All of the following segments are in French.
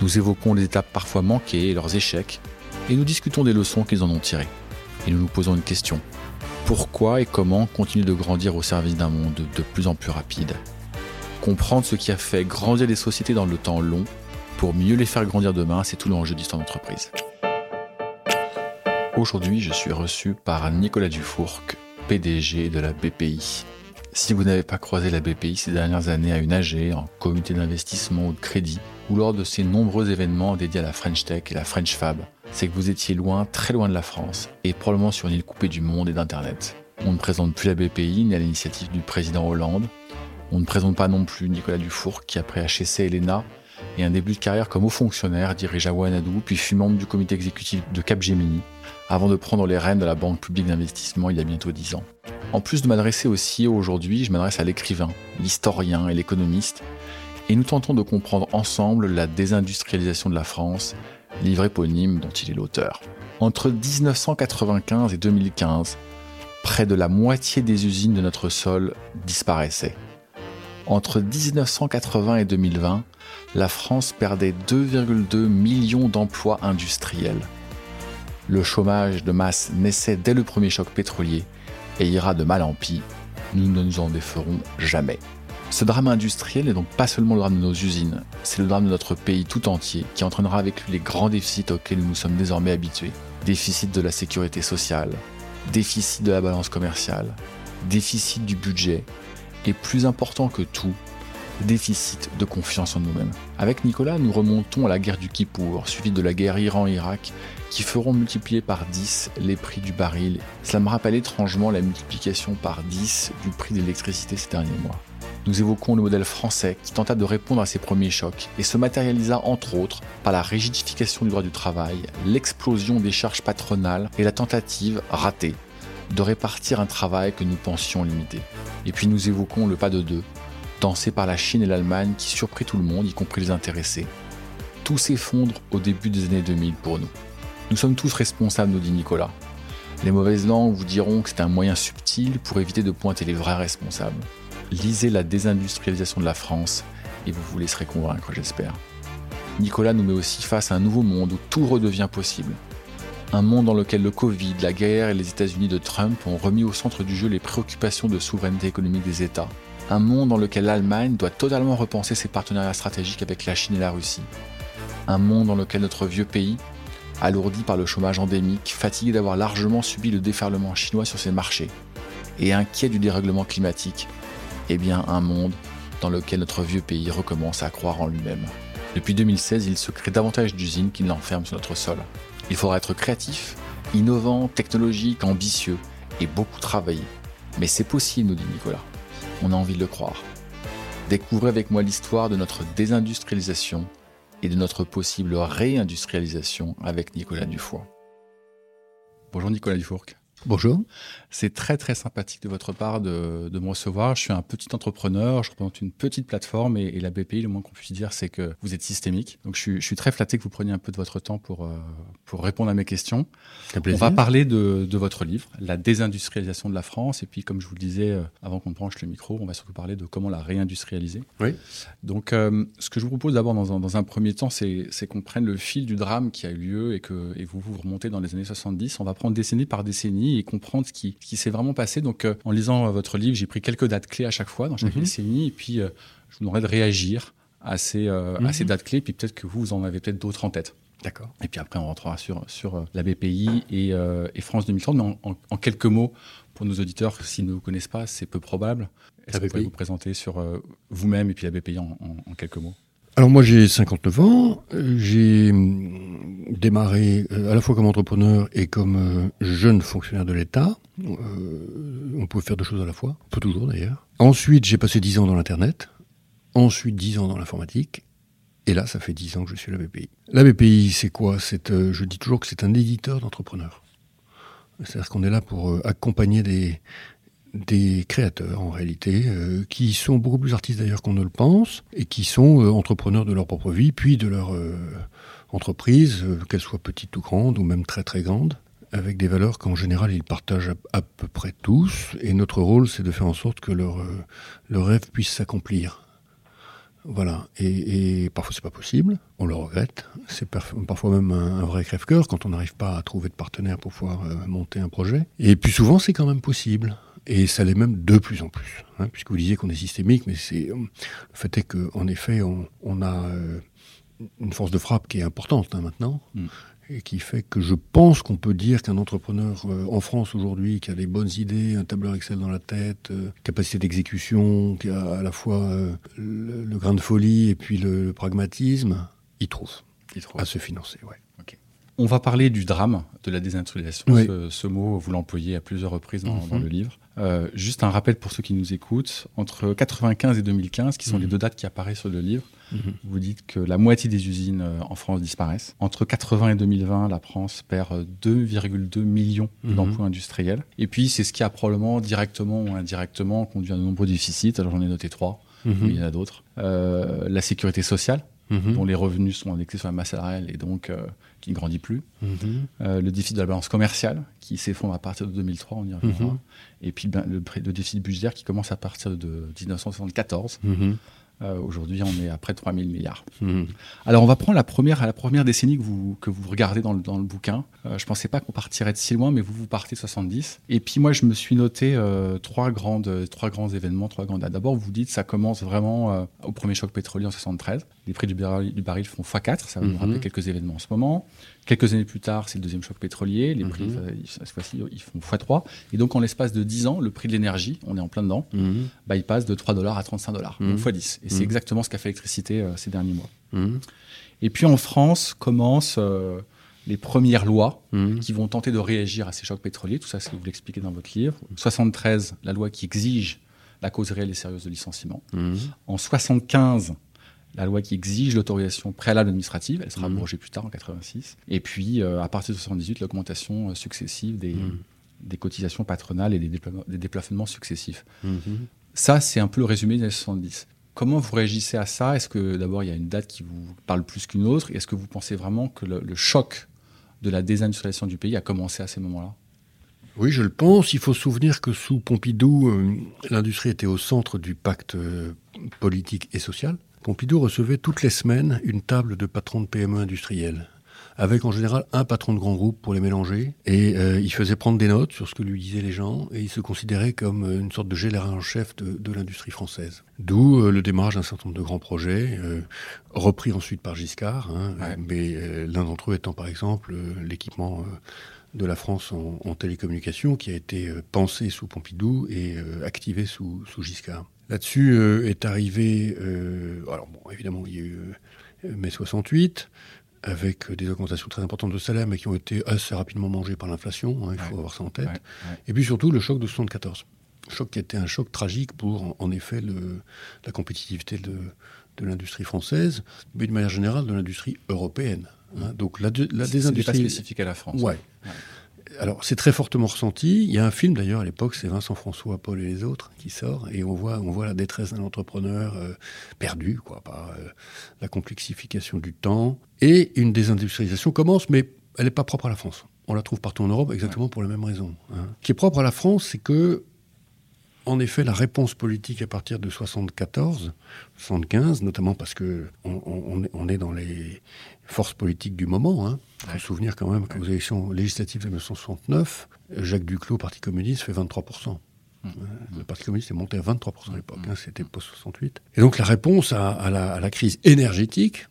nous évoquons les étapes parfois manquées et leurs échecs, et nous discutons des leçons qu'ils en ont tirées. Et nous nous posons une question. Pourquoi et comment continuer de grandir au service d'un monde de plus en plus rapide? Comprendre ce qui a fait grandir les sociétés dans le temps long pour mieux les faire grandir demain, c'est tout l'enjeu d'histoire d'entreprise. Aujourd'hui, je suis reçu par Nicolas Dufourc, PDG de la BPI. Si vous n'avez pas croisé la BPI ces dernières années à une AG, en comité d'investissement ou de crédit, ou lors de ces nombreux événements dédiés à la French Tech et la French Fab, c'est que vous étiez loin, très loin de la France, et probablement sur une île coupée du monde et d'Internet. On ne présente plus la BPI ni à l'initiative du président Hollande. On ne présente pas non plus Nicolas Dufour, qui après HEC et l'ENA, et un début de carrière comme haut fonctionnaire, dirige à Wanadoo, puis fut membre du comité exécutif de Capgemini, avant de prendre les rênes de la Banque publique d'investissement il y a bientôt dix ans. En plus de m'adresser au CEO aujourd'hui, je m'adresse à l'écrivain, l'historien et l'économiste, et nous tentons de comprendre ensemble la désindustrialisation de la France, livre éponyme dont il est l'auteur. Entre 1995 et 2015, près de la moitié des usines de notre sol disparaissaient. Entre 1980 et 2020, la France perdait 2,2 millions d'emplois industriels. Le chômage de masse naissait dès le premier choc pétrolier et ira de mal en pis, nous ne nous en déferons jamais. Ce drame industriel n'est donc pas seulement le drame de nos usines, c'est le drame de notre pays tout entier qui entraînera avec lui les grands déficits auxquels nous sommes désormais habitués. Déficit de la sécurité sociale, déficit de la balance commerciale, déficit du budget, et plus important que tout, déficit de confiance en nous-mêmes. Avec Nicolas, nous remontons à la guerre du Kippour, suivie de la guerre Iran-Irak, qui feront multiplier par 10 les prix du baril. Cela me rappelle étrangement la multiplication par 10 du prix de l'électricité ces derniers mois. Nous évoquons le modèle français qui tenta de répondre à ces premiers chocs et se matérialisa entre autres par la rigidification du droit du travail, l'explosion des charges patronales et la tentative ratée de répartir un travail que nous pensions limité. Et puis nous évoquons le pas de deux, dansé par la Chine et l'Allemagne qui surprit tout le monde, y compris les intéressés. Tout s'effondre au début des années 2000 pour nous. Nous sommes tous responsables, nous dit Nicolas. Les mauvaises langues vous diront que c'est un moyen subtil pour éviter de pointer les vrais responsables. Lisez la désindustrialisation de la France et vous vous laisserez convaincre, j'espère. Nicolas nous met aussi face à un nouveau monde où tout redevient possible. Un monde dans lequel le Covid, la guerre et les États-Unis de Trump ont remis au centre du jeu les préoccupations de souveraineté économique des États un monde dans lequel l'Allemagne doit totalement repenser ses partenariats stratégiques avec la Chine et la Russie. Un monde dans lequel notre vieux pays, alourdi par le chômage endémique, fatigué d'avoir largement subi le déferlement chinois sur ses marchés, et inquiet du dérèglement climatique, eh bien un monde dans lequel notre vieux pays recommence à croire en lui-même. Depuis 2016, il se crée davantage d'usines qu'il n'enferme sur notre sol. Il faudra être créatif, innovant, technologique, ambitieux et beaucoup travailler. Mais c'est possible, nous dit Nicolas on a envie de le croire. Découvrez avec moi l'histoire de notre désindustrialisation et de notre possible réindustrialisation avec Nicolas Dufour. Bonjour Nicolas Dufour. Bonjour. C'est très très sympathique de votre part de, me recevoir. Je suis un petit entrepreneur, je représente une petite plateforme et, la BPI, le moins qu'on puisse dire, c'est que vous êtes systémique. Donc je suis, très flatté que vous preniez un peu de votre temps pour, euh, pour répondre à mes questions. On va parler de, votre livre, La désindustrialisation de la France. Et puis comme je vous le disais euh, avant qu'on branche le micro, on va surtout parler de comment la réindustrialiser. Oui. Donc euh, ce que je vous propose d'abord dans, dans, un premier temps, c'est qu'on prenne le fil du drame qui a eu lieu et que et vous vous remontez dans les années 70. On va prendre décennie par décennie et comprendre ce qui, qui s'est vraiment passé. Donc, euh, en lisant euh, votre livre, j'ai pris quelques dates clés à chaque fois dans chaque mhm. décennie, et puis euh, je vous demanderai de réagir à ces, à ces mhm. dates clés, puis peut-être que vous, vous en avez peut-être d'autres en tête. D'accord. Et puis après, on rentrera sur, sur la BPI et, et France 2030, mais en, quelques mots, pour nos auditeurs, s'ils ne vous connaissent pas, c'est peu probable. Est-ce que vous pouvez vous présenter sur vous-même et puis la BPI en, en quelques mots? Alors moi j'ai 59 ans, j'ai hum, démarré euh, à la fois comme entrepreneur et comme euh, jeune fonctionnaire de l'État. Euh, on pouvait faire deux choses à la fois, on peut toujours d'ailleurs. Ensuite j'ai passé 10 ans dans l'Internet, ensuite 10 ans dans l'informatique, Et là, ça fait dix ans que je suis à la BPI. La BPI, c'est quoi? Euh, Je dis toujours que c'est un éditeur d'entrepreneurs. C'est-à-dire qu'on est là pour accompagner des, des créateurs en réalité, euh, qui sont beaucoup plus artistes d'ailleurs qu'on ne le pense, et qui sont entrepreneurs de leur propre vie, puis de leur entreprise, qu'elle soit petite ou grande, ou même très très grande, avec des valeurs qu'en général ils partagent à, peu près tous. Et notre rôle, c'est de faire en sorte que leur, leur rêve puisse s'accomplir. Voilà. Et, et parfois c'est pas possible, on le regrette. C'est parfois même un, vrai crève-cœur quand on n'arrive pas à trouver de partenaire pour pouvoir euh, monter un projet. Et puis souvent c'est quand même possible. Et ça l'est même de plus en plus. Hein, puisque vous disiez qu'on est systémique, mais c'est le fait est qu'en effet on, on a euh, une force de frappe qui est importante hein, maintenant. Mm et qui fait que je pense qu'on peut dire qu'un entrepreneur euh, en France aujourd'hui qui a des bonnes idées, un tableur Excel dans la tête, euh, capacité d'exécution, qui a à la fois euh, le, grain de folie et puis le, pragmatisme, il trouve, il trouve à se financer. Ouais. On va parler du drame de la désindustrialisation. Ce, mot, vous l'employez à plusieurs reprises dans, mhm. le livre. juste un rappel pour ceux qui nous écoutent. Entre 95 et 2015, qui sont les mhm. deux dates qui apparaissent sur le livre, Mhm. Vous dites que la moitié des usines euh, en France disparaissent. Entre 80 et 2020, la France perd 2,2 euh, millions d'emplois industriels. Et puis, c'est ce qui a probablement directement ou indirectement conduit à de nombreux déficits. Alors, j'en ai noté trois, mais il y en a d'autres. Euh, la sécurité sociale, dont les revenus sont indexés sur la masse salariale et donc qui ne grandit plus. le déficit de la balance commerciale, qui s'effondre à partir de 2003, on y reviendra. Et puis ben, le, le, déficit budgétaire qui commence à partir de 1974. Euh, aujourd'hui, on est à près de 3 000 milliards. Mmh. Alors, on va prendre la première, la première décennie que vous, que vous regardez dans le, dans le bouquin. Euh, je ne pensais pas qu'on partirait de si loin, mais vous, vous partez de 70. Et puis, moi, je me suis noté euh, trois, grandes, trois grands événements, trois grandes D'abord, vous dites ça commence vraiment au premier choc pétrolier en 73. Les prix du baril, du baril font x4. Ça va nous mmh. rappeler quelques événements en ce moment. Quelques années plus tard, c'est le deuxième choc pétrolier. Les prix, mhm. cette fois-ci, ils font x3. Et donc, en l'espace de 10 ans, le prix de l'énergie, on est en plein dedans, mhm. bah, il passe de 3 dollars à 35 dollars, donc x10. Et c'est mhm. exactement ce qu'a fait l'électricité euh, ces derniers mois. Et puis, en France, commencent euh, les premières lois qui vont tenter de réagir à ces chocs pétroliers. Tout ça, c'est vous l'expliquez dans votre livre. 73, la loi qui exige la cause réelle et sérieuse de licenciement. En 75, la loi qui exige l'autorisation préalable administrative, elle sera mmh. abrogée plus tard en 86. Et puis, euh, à partir de 78, l'augmentation euh, successive des, mmh. des, cotisations patronales et des, des déplafonnements successifs. Mmh. Ça, c'est un peu le résumé des années 70. Comment vous réagissez à ça? Est-ce que d'abord il y a une date qui vous parle plus qu'une autre? Est-ce que vous pensez vraiment que le, choc de la désindustrialisation du pays a commencé à ces moments-là? Oui, je le pense. Il faut se souvenir que sous Pompidou, euh, l'industrie était au centre du pacte politique et social. Pompidou recevait toutes les semaines une table de patrons de PME industriels avec en général un patron de grand groupe pour les mélanger. Et euh, il faisait prendre des notes sur ce que lui disaient les gens, et il se considérait comme euh, une sorte de général en chef de, l'industrie française. D'où euh, le démarrage d'un certain nombre de grands projets, repris ensuite par Giscard, hein, mais l'un d'entre eux étant par exemple l'équipement de la France en, télécommunication, qui a été pensé sous Pompidou et activé sous, sous Giscard. Là-dessus euh, est arrivé, euh, alors bon, évidemment, il y a eu euh, mai 68, avec des augmentations très importantes de salaire, mais qui ont été assez rapidement mangées par l'inflation, hein, il faut avoir ça en tête. Et puis surtout le choc de 74. Choc qui a été un choc tragique pour, en effet, le, la compétitivité de, de l'industrie française, mais de manière générale de l'industrie européenne. Hein. Donc la, la désindustrialisation. pas spécifique à la France. Ouais alors c'est très fortement ressenti. Il y a un film d'ailleurs à l'époque, c'est Vincent François, Paul et les autres qui sort et on voit, on voit la détresse d'un entrepreneur euh, perdu quoi par euh, la complexification du temps et une désindustrialisation commence, mais elle n'est pas propre à la France. On la trouve partout en Europe exactement pour la même raison. Hein. Ce qui est propre à la France, c'est que en effet, la réponse politique à partir de 74, 75, notamment parce que on, est dans les forces politiques du moment. Hein. Il faut se souvenir quand même qu'aux élections législatives de 1969, Jacques Duclos, Parti communiste, fait 23%. Mmh. Le Parti communiste est monté à 23% à l'époque, hein, c'était post-68. Et donc la réponse à, la, crise énergétique,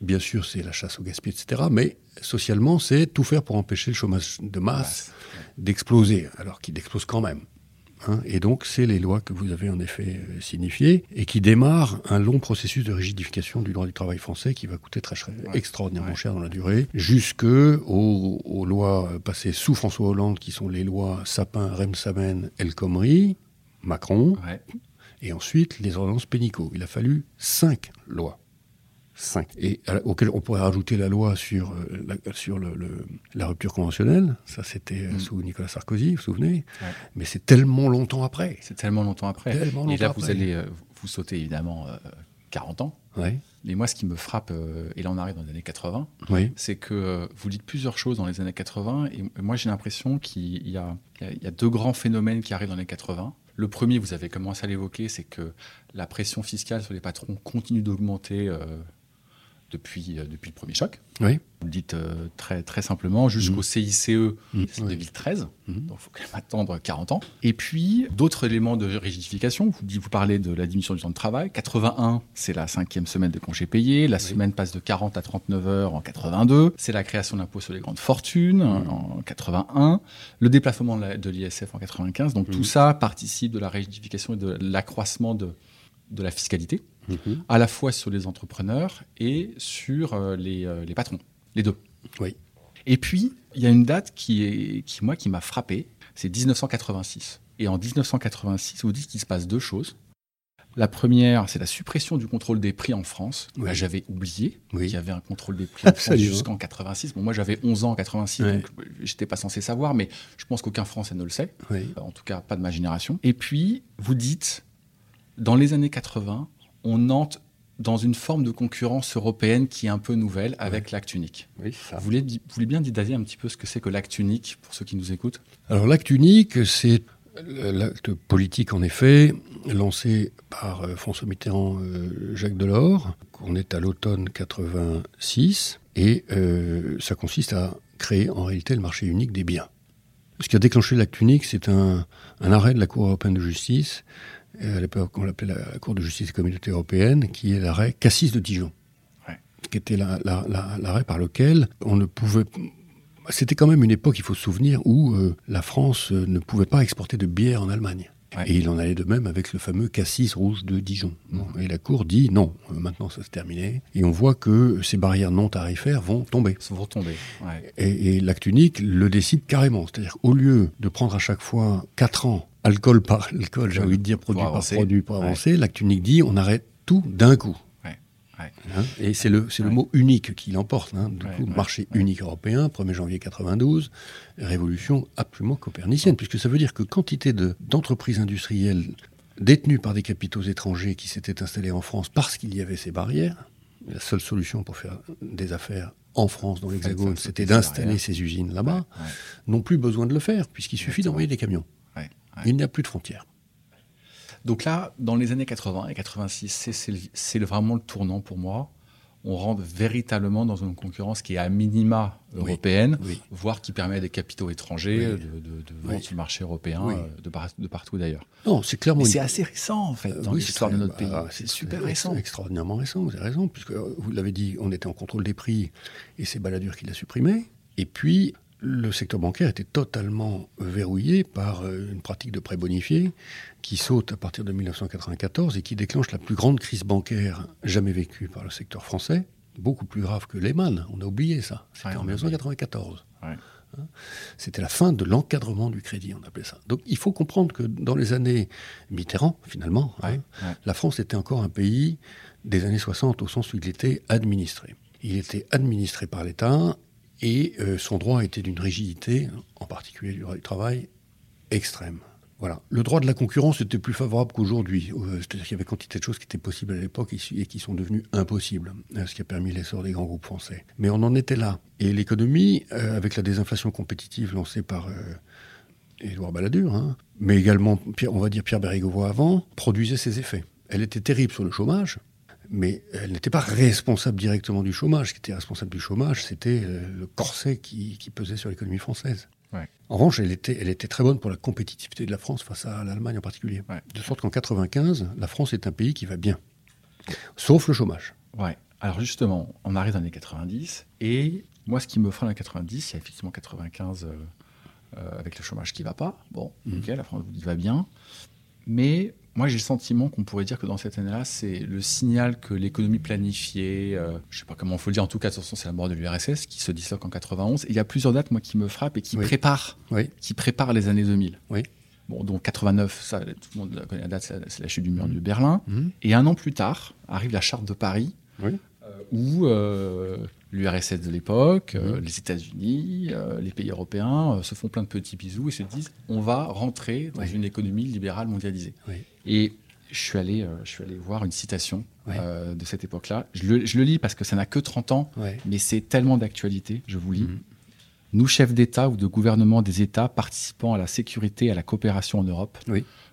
bien sûr c'est la chasse au gaspillage, etc., mais socialement c'est tout faire pour empêcher le chômage de masse d'exploser, alors qu'il explose quand même. Hein, et donc, c'est les lois que vous avez en effet euh, signifiées et qui démarrent un long processus de rigidification du droit du travail français qui va coûter très, extraordinairement cher dans la durée, jusque aux, lois passées sous François Hollande, qui sont les lois Sapin, Remsamen, El Khomri, Macron, et ensuite les ordonnances Pénicaud. Il a fallu cinq lois Cinq. Et à- auquel on pourrait rajouter la loi sur, euh, la, sur le, le- la rupture conventionnelle. Ça, c'était euh, Mm. sous Nicolas Sarkozy, vous vous souvenez? Ouais. Mais c'est tellement longtemps après. C'est tellement longtemps après. Tellement et là, vous allez euh, vous sauter évidemment euh, 40 ans. Ouais. Mais moi, ce qui me frappe, euh, et là on arrive dans les années 80, Oui. c'est que euh, vous dites plusieurs choses dans les années 80, et moi j'ai l'impression qu'il y y a- deux grands phénomènes qui arrivent dans les 80. Le premier, vous avez commencé à l'évoquer, c'est que la pression fiscale sur les patrons continue d'augmenter euh, depuis, euh, depuis le premier choc. Oui. Vous le dites euh, très, très simplement, jusqu'au. CICE Mm, oui. 2013. Mhm. Donc il faut quand même attendre 40 ans. Et puis, d'autres éléments de rigidification. Vous, vous parlez de la diminution du temps de travail. 81, c'est la cinquième semaine de congés payés. La Oui. semaine passe de 40 à 39 heures en 82. C'est la création de l'impôt sur les grandes fortunes Mhm. en 81. Le déplacement de l'ISF en 95. Donc Mhm. tout ça participe de la rigidification et de l'accroissement de, de la fiscalité, Mhm. à la fois sur les entrepreneurs et sur euh, les, euh, les patrons. Les deux. Oui. Et puis, il y a une date qui, est, qui moi, qui m'a frappé, c'est 1986. Et en 1986, vous dites qu'il se passe deux choses. La première, c'est la suppression du contrôle des prix en France. Oui. J'avais oublié Oui. qu'il y avait un contrôle des prix en France jusqu'en 86. Bon, moi, j'avais 11 ans en 86, Ouais. donc j'étais pas censé savoir, mais je pense qu'aucun Français ne le sait. Oui. En tout cas, pas de ma génération. Et puis, vous dites, dans les années 80, on entre dans une forme de concurrence européenne qui est un peu nouvelle avec l'acte unique. Oui, ça. Vous voulez, vous voulez bien détailler un petit peu ce que c'est que l'acte unique pour ceux qui nous écoutent? Alors l'acte unique, c'est l'acte politique en effet, lancé par euh, François Mitterrand, euh, Jacques Delors. On est à l'automne 86 et euh, ça consiste à créer en réalité le marché unique des biens. Ce qui a déclenché l'acte unique, c'est un, un arrêt de la Cour européenne de justice, à l'époque on l'appelait la, la Cour de justice des communautés européennes, qui est l'arrêt Cassis de Dijon, Ouais. qui était la- la- la- l'arrêt par lequel on ne pouvait c'était quand même une époque, il faut se souvenir, où euh, la France euh, ne pouvait pas exporter de bière en Allemagne. Ouais. Et il en allait de même avec le fameux cassis rouge de Dijon. Et la Cour dit non, euh, maintenant ça se terminé. Et on voit que ces barrières non tarifaires vont tomber. Ils vont. Ouais. Et, et l'acte unique le décide carrément. C'est-à-dire qu'au lieu de prendre à chaque fois 4 ans, alcool par alcool, j'ai Ouais, envie de dire produit par produit pour Ouais. avancer, l'acte unique dit on arrête tout d'un coup. Ouais. Hein, et c'est le, c'est le Ouais. mot unique qui l'emporte. Hein. Du Ouais, coup, marché unique européen, 1er janvier 92, révolution absolument copernicienne, puisque ça veut dire que quantité de- d'entreprises industrielles détenues par des capitaux étrangers qui s'étaient installés en France parce qu'il y avait ces barrières, la seule solution pour faire des affaires en France, dans l'Hexagone, c'était d'installer ces usines là-bas, n'ont plus besoin de le faire, puisqu'il suffit d'envoyer des camions. Il n'y a plus de frontières. Donc là, dans les années 80 et 86, c'est- vraiment le tournant pour moi. On rentre véritablement dans une concurrence qui est à minima européenne, Oui. voire qui permet à des capitaux étrangers Oui. de, de, de vendre sur le marché européen euh, de, par- de partout d'ailleurs. Non, c'est clairement une- c'est assez récent en fait dans l'histoire de notre pays. bah, c'est super récent. Extraordinairement récent, vous avez raison, puisque euh, vous l'avez dit, on était en contrôle des prix et c'est Balladur qui l'a supprimé. Et puis, le secteur bancaire était totalement verrouillé par euh, une pratique de prêt bonifié qui saute à partir de 1994 et qui déclenche la plus grande crise bancaire jamais vécue par le secteur français, beaucoup plus grave que Lehman. On a oublié ça. C'était Ouais, en on a 1994. Ouais. C'était la fin de l'encadrement du crédit, on appelait ça. Donc il faut comprendre que dans les années Mitterrand, finalement, hein, Ouais, la France était encore un pays des années 60 au sens où il était administré. Il était administré par l'État et euh, son droit était d'une rigidité, en particulier du droit du travail, extrême. Voilà. Le droit de la concurrence était plus favorable qu'aujourd'hui. Euh, C'est-à-dire qu'il y avait quantité de choses qui étaient possibles à l'époque et qui sont devenues impossibles, euh, ce qui a permis l'essor des grands groupes français. Mais on en était là. Et l'économie, euh, avec la désinflation compétitive lancée par euh, Édouard Balladur, hein, mais également, on va dire Pierre Bérégovoy avant, produisait ses effets. Elle était terrible sur le chômage, mais elle n'était pas responsable directement du chômage. Ce qui était responsable du chômage, c'était euh, le corset qui, qui pesait sur l'économie française. Ouais. En revanche, elle était, elle était très bonne pour la compétitivité de la France face à l'Allemagne en particulier. Ouais. De sorte qu'en 95, la France est un pays qui va bien. Sauf le chômage. Ouais. Alors justement, on arrive dans les 90 et moi, ce qui me freine à 90, il y a effectivement 95 euh, euh, avec le chômage qui va pas. Bon, Mhm. ok, la France vous dit va bien, mais moi j'ai le sentiment qu'on pourrait dire que dans cette année-là, c'est le signal que l'économie planifiée, euh, je sais pas comment il faut le dire, en tout cas, de toute façon, c'est la mort de l'URSS qui se disloque en 91. Et il y a plusieurs dates moi qui me frappent et qui Oui. préparent, Oui. qui préparent les années 2000. Oui. Bon, donc 89, ça, tout le monde connaît la date, c'est la, chute du mur de Berlin. Mhm. Et un an plus tard, arrive la charte de Paris, Oui. euh, où l'URSS de l'époque, mhm. les États-Unis, les pays européens se font plein de petits bisous et se disent on va rentrer dans une économie libérale mondialisée. Et je suis allé, euh, je suis allé voir une citation euh, de cette époque-là. Je le, lis parce que ça n'a que 30 ans, mais c'est tellement d'actualité. Je vous lis. Mhm. Nous, chefs d'État ou de gouvernement des États participant à la sécurité et à la coopération en Europe,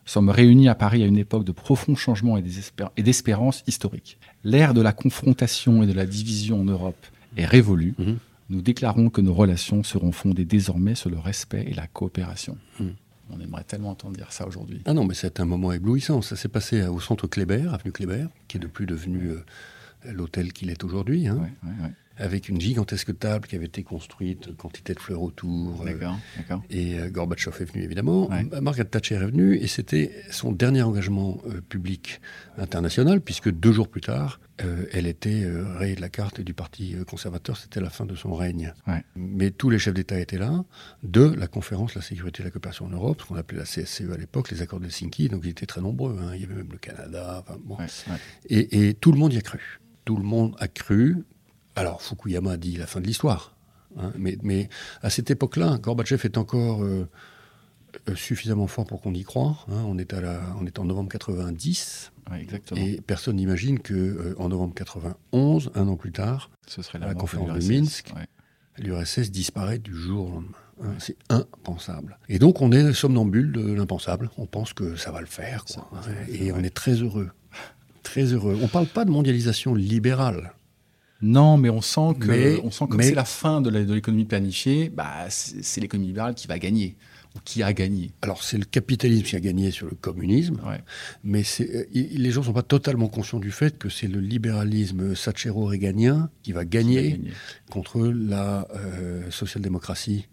sommes réunis à Paris à une époque de profonds changements et d'espérance historique. L'ère de la confrontation et de la division en Europe est révolue. Mhm. Nous déclarons que nos relations seront fondées désormais sur le respect et la coopération. Mhm. On aimerait tellement entendre dire ça aujourd'hui. Ah non, mais c'est un moment éblouissant. Ça s'est passé au centre Kléber, avenue Kléber, qui est de plus devenu euh, l'hôtel qu'il est aujourd'hui. Hein avec une gigantesque table qui avait été construite, quantité de fleurs autour. Euh, d'accord, d'accord. Et euh, Gorbatchev est venu évidemment. Margaret Thatcher est venue et c'était son dernier engagement euh, public international puisque deux jours plus tard, elle était rayée de la carte du Parti conservateur. C'était la fin de son règne. Mais tous les chefs d'État étaient là de la conférence La sécurité et la coopération en Europe, ce qu'on appelait la CSCE à l'époque, les accords de Helsinki. Donc ils étaient très nombreux. Hein. Il y avait même le Canada. bon. et, et tout le monde y a cru tout le monde a cru alors, Fukuyama dit la fin de l'histoire. Hein, mais, à cette époque-là, Gorbatchev est encore euh, euh, suffisamment fort pour qu'on y croit. Hein. on, est à la, on est en novembre 90. Et personne n'imagine qu'en euh, en novembre 91, un an plus tard, Ce serait la, conférence de, Minsk, l'URSS disparaît du jour au lendemain. Hein. c'est impensable. Et donc on est somnambule de l'impensable. On pense que ça va le faire. et on est très heureux. Très heureux. On ne parle pas de mondialisation libérale. Non, mais on sent que, on sent que c'est la fin de l'économie planifiée, bah, c'est l'économie libérale qui va gagner ou qui a gagné. Alors c'est le capitalisme qui a gagné sur le communisme, mais euh, les gens ne sont pas totalement conscients du fait que c'est le libéralisme satchéro-réganien qui va gagner, contre la euh, social-démocratie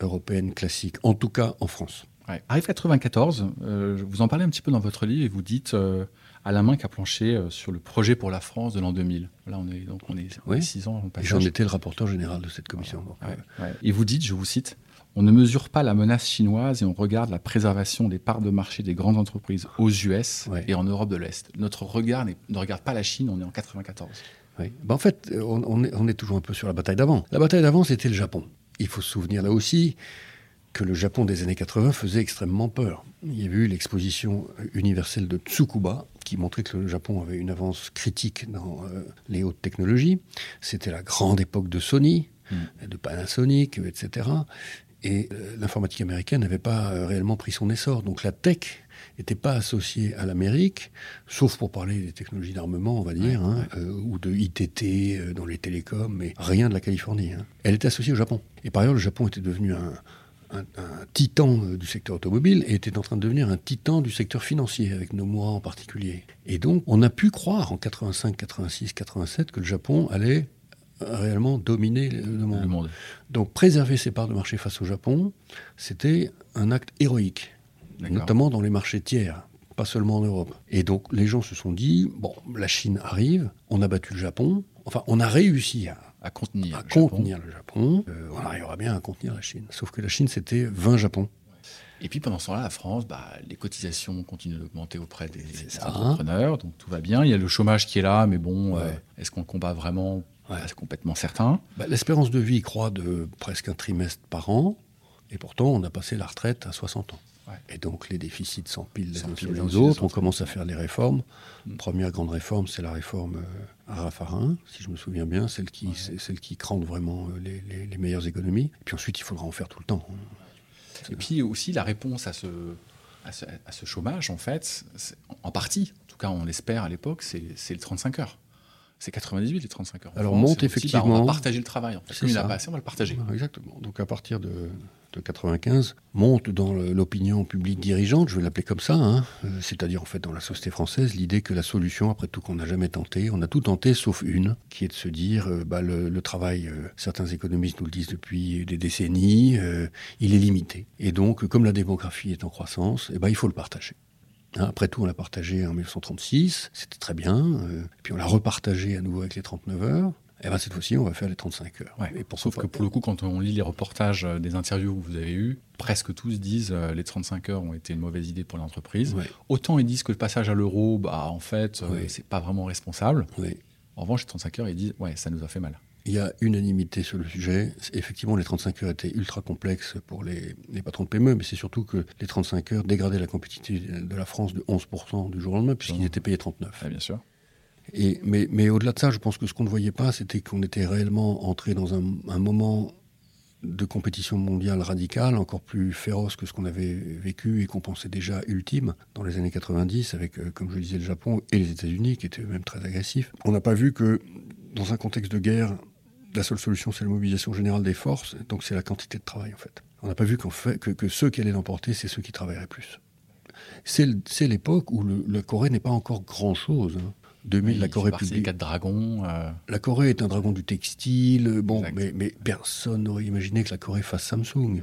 européenne classique, en tout cas en France. Arrive 94, euh, vous en parlez un petit peu dans votre livre et vous dites la main qui a planché euh, sur le projet pour la France de l'an 2000. Là, on est donc on est, six ans. J'en étais le rapporteur général de cette commission. Euh. Et vous dites, je vous cite, on ne mesure pas la menace chinoise et on regarde la préservation des parts de marché des grandes entreprises aux US et en Europe de l'Est. Notre regard ne regarde pas la Chine, on est en 94. Oui. Ben, en fait, on, est, on, est, toujours un peu sur la bataille d'avant. La bataille d'avant, c'était le Japon. Il faut se souvenir là aussi que le Japon des années 80 faisait extrêmement peur. Il y avait eu l'exposition universelle de Tsukuba, qui montrait que le Japon avait une avance critique dans euh, les hautes technologies. C'était la grande époque de Sony, hmm. de Panasonic, etc. Et euh, l'informatique américaine n'avait pas euh, réellement pris son essor. Donc la tech n'était pas associée à l'Amérique, sauf pour parler des technologies d'armement, on va dire, hein, ou de ITT dans les télécoms, mais rien de la Californie. Hein. Elle était associée au Japon. Et par ailleurs, le Japon était devenu un, un, titan euh, du secteur automobile et était en train de devenir un titan du secteur financier, avec Nomura en particulier. Et donc, on a pu croire en 85, 86, 87 que le Japon allait réellement dominer le monde. Donc, préserver ses parts de marché face au Japon, c'était un acte héroïque, notamment dans les marchés tiers, pas seulement en Europe. Et donc, les gens se sont dit bon, la Chine arrive, on a battu le Japon, enfin, on a réussi à à contenir, le, contenir Japon. le Japon. Euh, on arrivera bien à contenir la Chine. Sauf que la Chine, c'était 20 Japon. Et puis pendant ce temps-là, la France, bah, les cotisations continuent d'augmenter auprès des, entrepreneurs, donc tout va bien. Il y a le chômage qui est là, mais bon, euh, est-ce qu'on combat vraiment? C'est complètement certain. Bah, l'espérance de vie croît de presque un trimestre par an, et pourtant on a passé la retraite à 60 ans. Et donc les déficits s'empilent les uns sur les autres. On commence à faire les réformes. Mm. Première grande réforme, c'est la réforme à euh, Raffarin, si je me souviens bien, celle qui, celle qui crante vraiment euh, les, meilleures économies. Et puis ensuite, il faudra en faire tout le temps. Et puis aussi la réponse à ce, à ce, chômage, en fait, en partie, en tout cas on l'espère à l'époque, c'est le 35 heures. C'est 98 les 35 heures. Alors monte effectivement. on va partager le travail. En fait. Comme il a passé, on va le partager. Exactement. Donc à partir de, 95 monte dans l'opinion publique dirigeante, je vais l'appeler comme ça, hein, euh, c'est-à-dire en fait dans la société française, l'idée que la solution, après tout qu'on n'a jamais tenté, on a tout tenté sauf une, qui est de se dire, euh, bah, le, travail, euh, certains économistes nous le disent depuis des décennies, il est limité. Et donc, comme la démographie est en croissance, eh ben, il faut le partager. Hein, après tout, on l'a partagé en 1936, c'était très bien. Puis on l'a repartagé à nouveau avec les 39 heures. Et bien cette fois-ci, on va faire les 35 heures. et pour Sauf que pour le coup, quand on lit les reportages euh, des interviews que vous avez eus, presque tous disent euh, les 35 heures ont été une mauvaise idée pour l'entreprise. Autant ils disent que le passage à l'euro, bah, en fait, c'est pas vraiment responsable. En revanche, les 35 heures, ils disent Ouais, ça nous a fait mal. Il y a unanimité sur le sujet. Effectivement, les 35 heures étaient ultra complexes pour les, patrons de PME, mais c'est surtout que les 35 heures dégradaient la compétitivité de la France de 11% du jour au lendemain, puisqu'ils étaient payés 39. bien sûr. Mais, au-delà de ça, je pense que ce qu'on ne voyait pas, c'était qu'on était réellement entré dans un, moment de compétition mondiale radicale, encore plus féroce que ce qu'on avait vécu et qu'on pensait déjà ultime dans les années 90, avec, euh, comme je le disais, le Japon et les États-Unis, qui étaient eux-mêmes très agressifs. On n'a pas vu que dans un contexte de guerre, la seule solution, c'est la mobilisation générale des forces, donc c'est la quantité de travail, en fait. On n'a pas vu que, ceux qui allaient l'emporter, c'est ceux qui travailleraient plus. C'est l'époque où la Corée n'est pas encore grand-chose. Hein. 2000, la Corée publie. quatre dragons. Euh. La Corée est un dragon du textile. Bon, mais, mais, personne n'aurait imaginé que la Corée fasse Samsung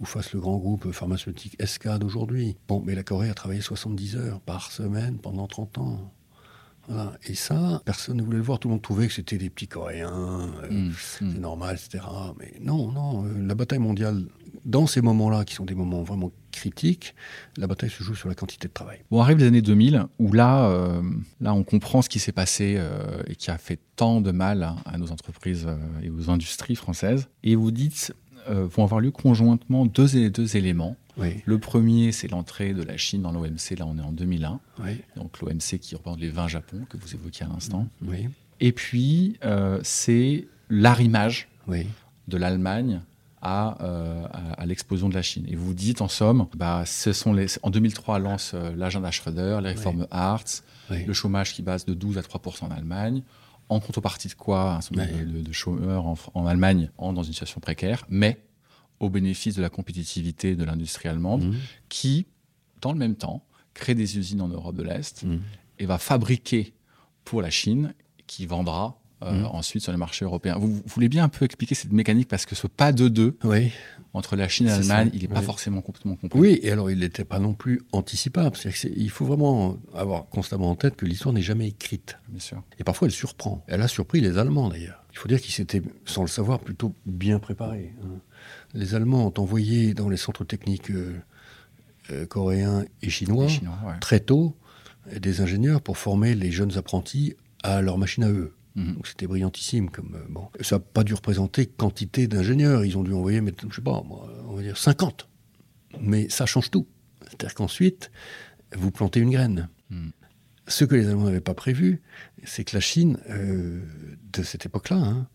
ou fasse le grand groupe pharmaceutique SK d'aujourd'hui. Bon, mais la Corée a travaillé 70 heures par semaine pendant 30 ans. Et ça, personne ne voulait le voir. Tout le monde trouvait que c'était des petits Coréens, euh, mmh, c'est mmh. normal, etc. Mais non, non, euh, la bataille mondiale, dans ces moments-là, qui sont des moments vraiment critiques, la bataille se joue sur la quantité de travail. Bon, arrive les années 2000, où là, euh, là on comprend ce qui s'est passé et qui a fait tant de mal à nos entreprises et aux industries françaises. Et vous dites, vont avoir lieu conjointement deux, deux éléments. Le premier, c'est l'entrée de la Chine dans l'OMC. Là, on est en 2001. Donc l'OMC qui représente les 20 Japon que vous évoquiez à l'instant. Et puis, euh, c'est l'arrimage de l'Allemagne euh, à, à, l'explosion de la Chine. Et vous dites, en somme, bah, ce sont les, en 2003 lance euh, l'agenda Schröder, les réformes Hartz, le chômage qui base de 12 à 3% en Allemagne. En contrepartie de quoi un certain nombre de, chômeurs en, en Allemagne dans une situation précaire, mais au bénéfice de la compétitivité de l'industrie allemande, mmh. qui, dans le même temps, crée des usines en Europe de l'Est mmh. et va fabriquer pour la Chine, qui vendra euh, mmh. ensuite sur les marchés européens. Vous, voulez bien un peu expliquer cette mécanique parce que ce pas de deux oui. entre la Chine et l'Allemagne, il n'est pas forcément complètement compris. Oui, et alors il n'était pas non plus anticipable. il faut vraiment avoir constamment en tête que l'histoire n'est jamais écrite. Bien sûr. Et parfois elle surprend. Elle a surpris les Allemands d'ailleurs. Il faut dire qu'ils s'étaient, sans le savoir, plutôt bien préparés. Hein les Allemands ont envoyé dans les centres techniques euh, euh, coréens et chinois, très tôt des ingénieurs pour former les jeunes apprentis à leur machine à eux. Mhm. Donc c'était brillantissime. Comme, euh, bon. Ça n'a pas dû représenter quantité d'ingénieurs. Ils ont dû envoyer, mais, je sais pas, on va dire 50. Mais ça change tout. C'est-à-dire qu'ensuite, vous plantez une graine. Mhm. Ce que les Allemands n'avaient pas prévu, c'est que la Chine, de cette époque-là, hein,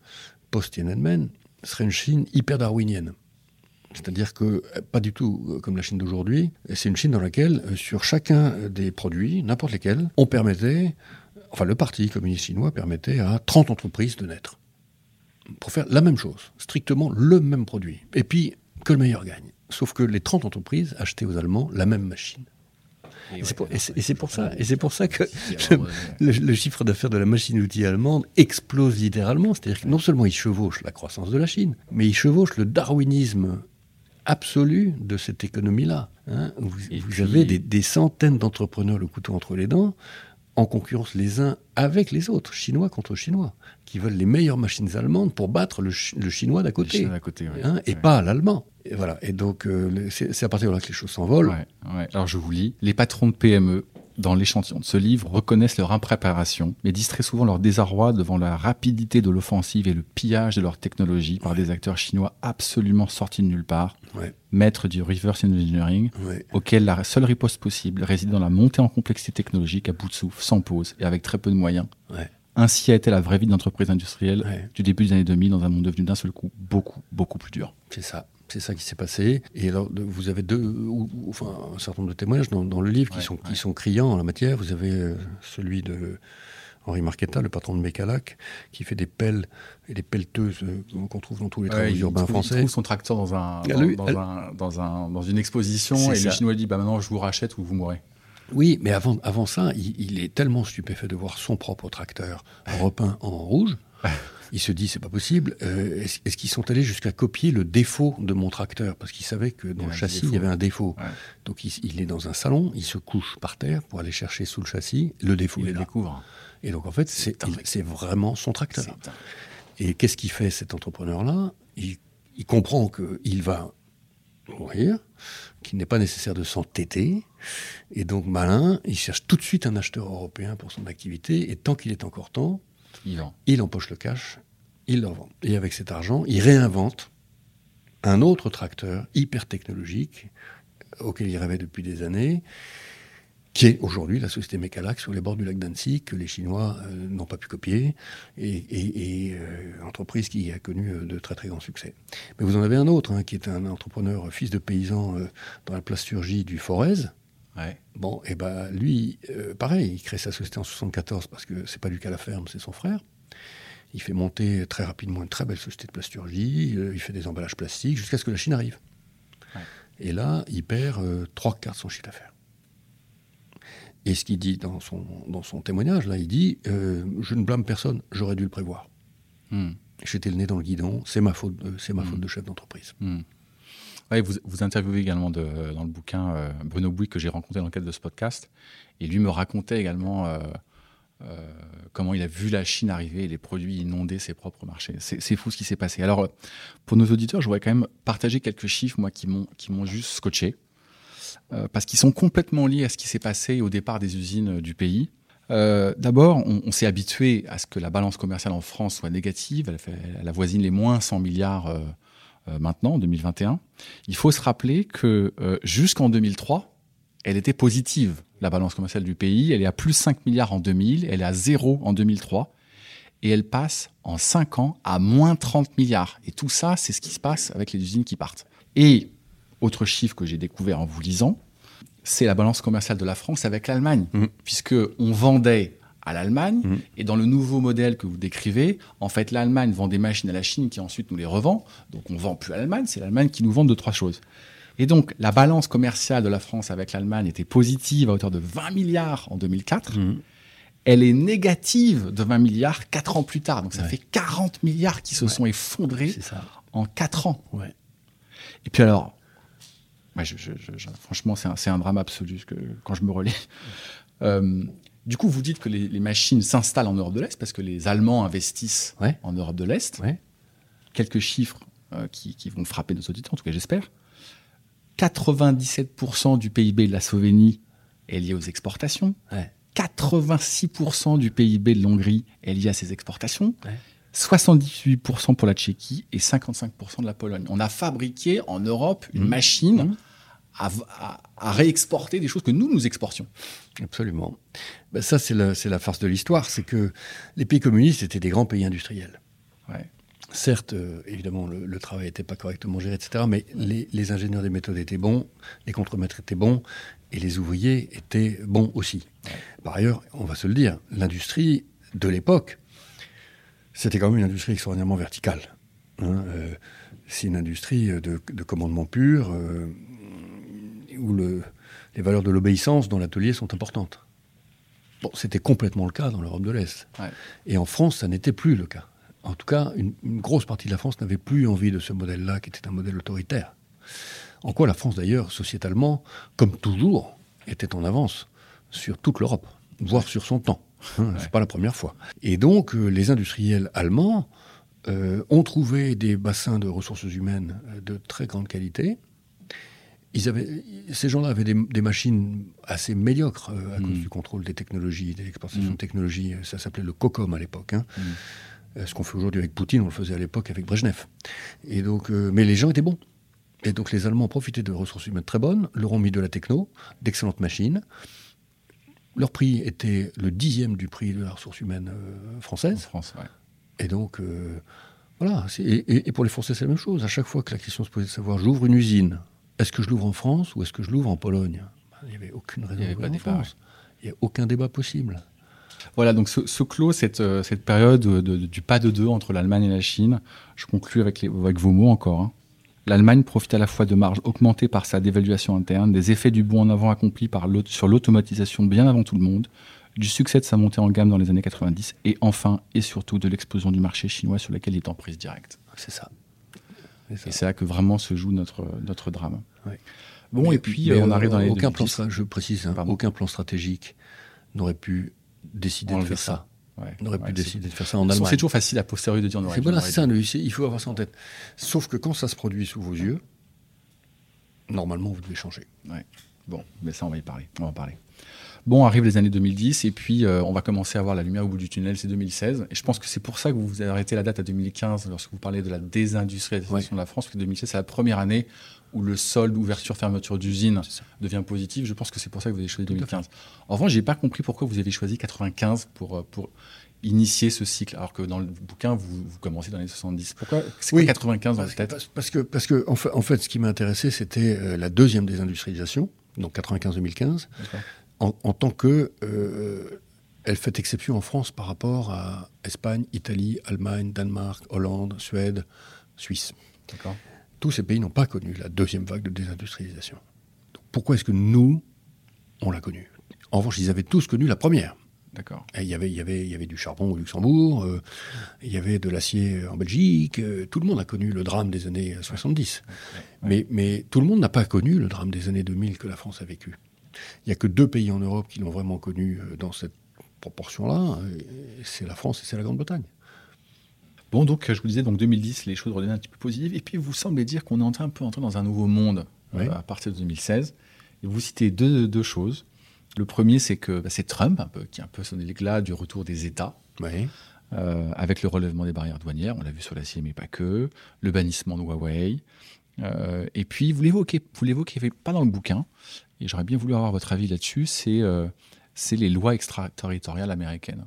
post-Tiananmen, serait une Chine hyper darwinienne. C'est-à-dire que, pas du tout euh, comme la Chine d'aujourd'hui, c'est une Chine dans laquelle, euh, sur chacun des produits, n'importe lesquels, on permettait, enfin le Parti communiste chinois permettait à 30 entreprises de naître. Pour faire la même chose, strictement le même produit. Et puis, que le meilleur gagne. Sauf que les 30 entreprises achetaient aux Allemands la même machine. Et, c'est pour, ça, et c'est pour ça que le, le, chiffre d'affaires de la machine-outil allemande explose littéralement. C'est-à-dire que non seulement il chevauche la croissance de la Chine, mais il chevauche le darwinisme absolue de cette économie-là. Hein. Vous, avez des, centaines d'entrepreneurs le couteau entre les dents, en concurrence les uns avec les autres, chinois contre chinois, qui veulent les meilleures machines allemandes pour battre le, chinois d'à côté, hein, et pas l'allemand. Et voilà. Et donc, euh, c'est à partir de là que les choses s'envolent. Alors, je vous lis. Les patrons de PME dans l'échantillon de ce livre reconnaissent leur impréparation, mais disent très souvent leur désarroi devant la rapidité de l'offensive et le pillage de leur technologie par des acteurs chinois absolument sortis de nulle part, maîtres du reverse engineering, auquel la seule riposte possible réside dans la montée en complexité technologique à bout de souffle, sans pause et avec très peu de moyens. Ainsi a été la vraie vie d'entreprise industrielle du début des années 2000 dans un monde devenu d'un seul coup beaucoup, beaucoup plus dur. C'est ça. C'est ça qui s'est passé. Et alors, vous avez deux, enfin, un certain nombre de témoignages dans, le livre qui, sont, qui sont criants en la matière. Vous avez euh, celui de Henri Marquetta, le patron de Mécalac, qui fait des pelles et des pelleteuses euh, qu'on trouve dans tous les travaux urbains français. Il trouve son tracteur dans, un, ah, dans, un, dans, une exposition et le Chinois dit bah, maintenant je vous rachète ou vous mourrez. Oui, mais avant, avant ça, il, il, est tellement stupéfait de voir son propre tracteur repeint en rouge il se dit c'est pas possible. Euh, est-ce, qu'ils sont allés jusqu'à copier le défaut de mon tracteur? Parce qu'ils savaient que dans le châssis il y avait un défaut. Donc il, est dans un salon, il se couche par terre pour aller chercher sous le châssis le défaut. Il le découvre. Et donc en fait c'est, vraiment son tracteur. Et qu'est-ce qu'il fait cet entrepreneur-là? Il, comprend qu'il va mourir, qu'il n'est pas nécessaire de s'entêter. Et donc malin, il cherche tout de suite un acheteur européen pour son activité. Et tant qu'il est encore temps, Il vend. il empoche le cash, il le revend. Et avec cet argent, il réinvente un autre tracteur hyper technologique auquel il rêvait depuis des années, qui est aujourd'hui la société Mecalac sur les bords du lac d'Annecy, que les Chinois euh, n'ont pas pu copier, et, et, euh, entreprise qui a connu euh, de très très grands succès. Mais vous en avez un autre, hein, qui est un entrepreneur, fils de paysan dans la plasturgie du Forez. Ouais. Bon, et ben lui, euh, pareil, il crée sa société en 74 parce que c'est pas lui qui a la ferme, c'est son frère. Il fait monter très rapidement une très belle société de plasturgie, euh, il fait des emballages plastiques jusqu'à ce que la Chine arrive. Ouais. Et là, il perd euh, trois quarts de son chiffre d'affaires. Et ce qu'il dit dans son, dans son témoignage, là, il dit euh, Je ne blâme personne, j'aurais dû le prévoir. Hmm. J'étais le nez dans le guidon, c'est ma faute, de- c'est ma Mm. faute de chef d'entreprise. Hmm. Vous, interviewez également de- dans le bouquin euh, Bruno Bouy que j'ai rencontré dans le cadre de ce podcast. Et lui me racontait également euh, euh, comment il a vu la Chine arriver et les produits inonder ses propres marchés. C'est fou ce qui s'est passé. Alors, euh, pour nos auditeurs, je voudrais quand même partager quelques chiffres, moi, qui m'ont juste scotché. Euh, parce qu'ils sont complètement liés à ce qui s'est passé au départ des usines euh, du pays. Euh, D'abord, on, s'est habitué à ce que la balance commerciale en France soit négative. Elle, fait, elle avoisine les moins 100 milliards euh, euh, maintenant, en 2021. Il faut se rappeler que euh, jusqu'en 2003, elle était positive, la balance commerciale du pays. Elle est à plus 5 milliards en 2000, elle est à zéro en 2003. Et elle passe en 5 ans à moins 30 milliards. Et tout ça, c'est ce qui se passe avec les usines qui partent. Et autre chiffre que j'ai découvert en vous lisant, c'est la balance commerciale de la France avec l'Allemagne, Mhm. puisque on vendait à l'Allemagne Mhm. et dans le nouveau modèle que vous décrivez, en fait l'Allemagne vend des machines à la Chine qui ensuite nous les revend, donc on vend plus à l'Allemagne, c'est l'Allemagne qui nous vend deux trois choses. Et donc la balance commerciale de la France avec l'Allemagne était positive à hauteur de 20 milliards en 2004. Elle est négative de 20 milliards quatre ans plus tard. Donc ça Ouais. fait 40 milliards qui se Ouais. sont effondrés en quatre ans. Ouais. Et puis alors, ouais, je- je- je- franchement, c'est un, drame absolu que, quand je me relis. Euh, du coup, vous dites que les, les machines s'installent en Europe de l'Est parce que les Allemands investissent Ouais. en Europe de l'Est. Ouais. Quelques chiffres euh, qui, qui vont frapper nos auditeurs, en tout cas j'espère. 97% du PIB de la Slovénie est lié aux exportations. Ouais. 86% du PIB de l'Hongrie est lié à ses exportations. Ouais. 78% pour la Tchéquie et 55% de la Pologne. On a fabriqué en Europe une Mhm. machine Mhm. À, à- à réexporter des choses que nous, nous exportions. Absolument. Ben, ça, c'est la, la farce de l'histoire. C'est que les pays communistes étaient des grands pays industriels. Ouais. Certes, euh, évidemment, le, le travail n'était pas correctement géré, etc. Mais les, les ingénieurs des méthodes étaient bons, les contremaîtres étaient bons, et les ouvriers étaient bons aussi. Par ailleurs, on va se le dire, l'industrie de l'époque, c'était quand même une industrie extraordinairement verticale. hein. Euh, c'est une industrie de, de commandement pur, euh, où le, les valeurs de l'obéissance dans l'atelier sont importantes. Bon, c'était complètement le cas dans l'Europe de l'Est. Ouais. Et en France, ça n'était plus le cas. En tout cas, une, une grosse partie de la France n'avait plus envie de ce modèle-là, qui était un modèle autoritaire. En quoi la France, d'ailleurs, sociétalement, comme toujours, était en avance sur toute l'Europe, voire sur son temps. Hein, C'est pas la première fois. Et donc, euh, les industriels allemands euh, ont trouvé des bassins de ressources humaines euh, de très grande qualité. Ils avaient, ces gens-là avaient des, des machines assez médiocres euh, à Mm. cause du contrôle des technologies, des exportations Mm. de technologies. Ça s'appelait le COCOM à l'époque. hein. Mm. Euh, Ce qu'on fait aujourd'hui avec Poutine, on le faisait à l'époque avec Brejnev. Et donc, euh, mais les gens étaient bons. Et donc les Allemands ont profité de ressources humaines très bonnes, leur ont mis de la techno, d'excellentes machines. Leur prix était le dixième du prix de la ressource humaine En française. France, ouais. Et donc, voilà. c'est- Et, et- et pour les Français, c'est la même chose. À chaque fois que la question se posait de savoir, j'ouvre une usine, est-ce que je l'ouvre en France ou est-ce que je l'ouvre en Pologne? Ben, Il n'y avait aucune raison de en débat, France. Il n'y a aucun débat possible. Voilà, donc ce, ce clôt cette, euh, cette période de- de- du pas de deux entre l'Allemagne et la Chine. Je conclus avec, les, avec vos mots encore. hein. L'Allemagne profite à la fois de marges augmentées par sa dévaluation interne, des effets du bond en avant accompli par sur l'automatisation bien avant tout le monde, du succès de sa montée en gamme dans les années 90 et enfin et surtout de l'explosion du marché chinois sur lequel il est en prise directe. C'est ça. C'est ça. Et c'est là que vraiment se joue notre, notre drame. Ouais. Bon, Mais- et puis euh, on arrive dans les aucun plan, 2010. stra- je précise, hein, aucun plan stratégique n'aurait pu décider Enlever de faire ça. ça. Ouais, N'aurait ouais, pu c'est- décider de faire ça en C'est Allemagne. toujours facile à posteriori de dire on aurait C'est voilà, c'est ça, c'est- il faut avoir ça en tête. Sauf que quand ça se produit sous vos yeux, normalement, vous devez changer. Ouais. Bon, mais ça, on va y parler. On va en parler. Bon, arrivent les années 2010 et puis euh, on va commencer à voir la lumière au bout du tunnel, c'est 2016. Et je pense que c'est pour ça que vous avez arrêté la date à 2015 lorsque vous parlez de la désindustrialisation de la France, parce que 2016 c'est la première année où le solde ouverture-fermeture d'usine devient positif. Je pense que c'est pour ça que vous avez choisi 2015. En revanche, j'ai pas compris pourquoi vous avez choisi 95 pour, euh, pour initier ce cycle, alors que dans le bouquin, vous, vous commencez dans les 70. Pourquoi c'est Oui. 95 dans Parce, votre tête parce que, parce que en, fait, en fait, ce qui m'a intéressé, c'était euh, la deuxième désindustrialisation, donc 95-2015, D'accord. en, en tant que euh, elle fait exception en France par rapport à Espagne, Italie, Allemagne, Danemark, Hollande, Suède, Suisse. Tous ces pays n'ont pas connu la deuxième vague de désindustrialisation. Donc, pourquoi est-ce que nous, on l'a connue? En revanche, ils avaient tous connu la première. D'accord. Il y, avait, il, y avait, il y avait du charbon au Luxembourg, euh, il y avait de l'acier en Belgique, euh, tout le monde a connu le drame des années 70. Mais, mais tout le monde n'a pas connu le drame des années 2000 que la France a vécu. Il n'y a que deux pays en Europe qui l'ont vraiment connu euh, dans cette proportion-là, c'est la France et c'est la Grande-Bretagne. Bon, donc, je vous disais, donc 2010, les choses redeviennent un petit peu positives. Et puis, vous semblez dire qu'on est en train, un peu entré dans un nouveau monde Oui. euh, à partir de 2016. Et vous citez deux, deux choses. Le premier, c'est que bah, c'est Trump, un peu, qui a un peu sonné l'éclat du retour des États, Oui. euh, avec le relèvement des barrières douanières, on l'a vu sur l'acier, mais pas que, le bannissement de Huawei. Euh, et puis, vous l'évoquez, vous l'évoquez pas dans le bouquin, et j'aurais bien voulu avoir votre avis là-dessus, c'est euh, c'est les lois extraterritoriales américaines.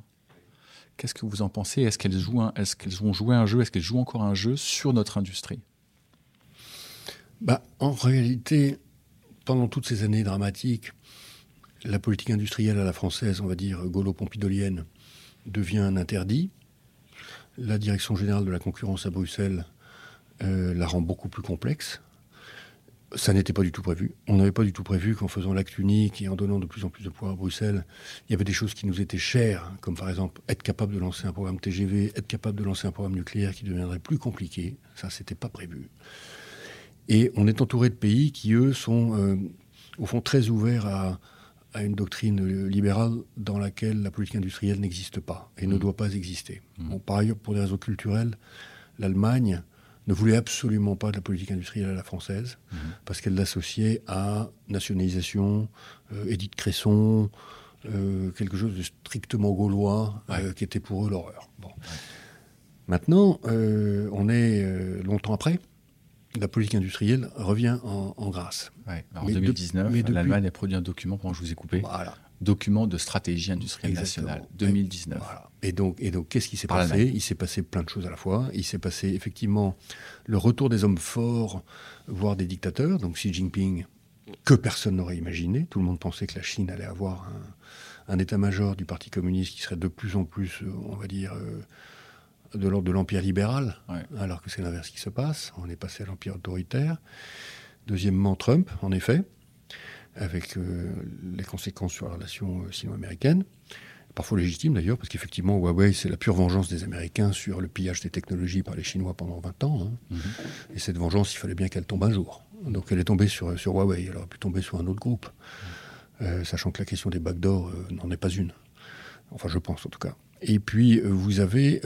Qu'est-ce que vous en pensez? Est-ce qu'elles jouent est-ce qu'elles ont joué un jeu? Est-ce qu'elles jouent encore un jeu sur notre industrie? Bah, en réalité, pendant toutes ces années dramatiques, la politique industrielle à la française, on va dire gaulo-pompidolienne, devient un interdit. La direction générale de la concurrence à Bruxelles euh, la rend beaucoup plus complexe. Ça n'était pas du tout prévu. On n'avait pas du tout prévu qu'en faisant l'acte unique et en donnant de plus en plus de poids à Bruxelles, il y avait des choses qui nous étaient chères, comme par exemple être capable de lancer un programme TGV, être capable de lancer un programme nucléaire qui deviendrait plus compliqué. Ça, c'était pas prévu. Et on est entouré de pays qui, eux, sont euh, au fond très ouverts à, à une doctrine libérale dans laquelle la politique industrielle n'existe pas et ne Mhm. doit pas exister. Bon, par ailleurs, pour des raisons culturelles, l'Allemagne ne voulait absolument pas de la politique industrielle à la française Mhm. parce qu'elle l'associait à nationalisation, euh, Édith Cresson, euh, quelque chose de strictement gaulois euh, qui était pour eux l'horreur. Bon. Maintenant, euh, on est longtemps après. La politique industrielle revient en, en grâce. Ouais. En Mais de- 2019, mais depuis- l'Allemagne a produit un document, pendant que je vous ai coupé, Voilà. document de stratégie industrielle Exactement. nationale, 2019. Voilà. Et donc, et donc qu'est-ce qui s'est passé. Il s'est passé plein de choses à la fois. Il s'est passé effectivement le retour des hommes forts, voire des dictateurs. Donc Xi Jinping, que personne n'aurait imaginé. Tout le monde pensait que la Chine allait avoir un, un état-major du Parti communiste qui serait de plus en plus, euh, on va dire, euh, de l'ordre de l'empire libéral, Ouais. alors que c'est l'inverse qui se passe. On est passé à l'empire autoritaire. Deuxièmement, Trump, en effet, avec euh, les conséquences sur la relation euh, sino-américaine parfois légitime d'ailleurs, parce qu'effectivement, Huawei, c'est la pure vengeance des Américains sur le pillage des technologies par les Chinois pendant 20 ans. hein. Mhm. Et cette vengeance, il fallait bien qu'elle tombe un jour. Donc elle est tombée sur, sur Huawei, elle aurait pu tomber sur un autre groupe, Euh, sachant que la question des backdoors euh, n'en est pas une. Enfin, je pense en tout cas. Et puis, euh, vous avez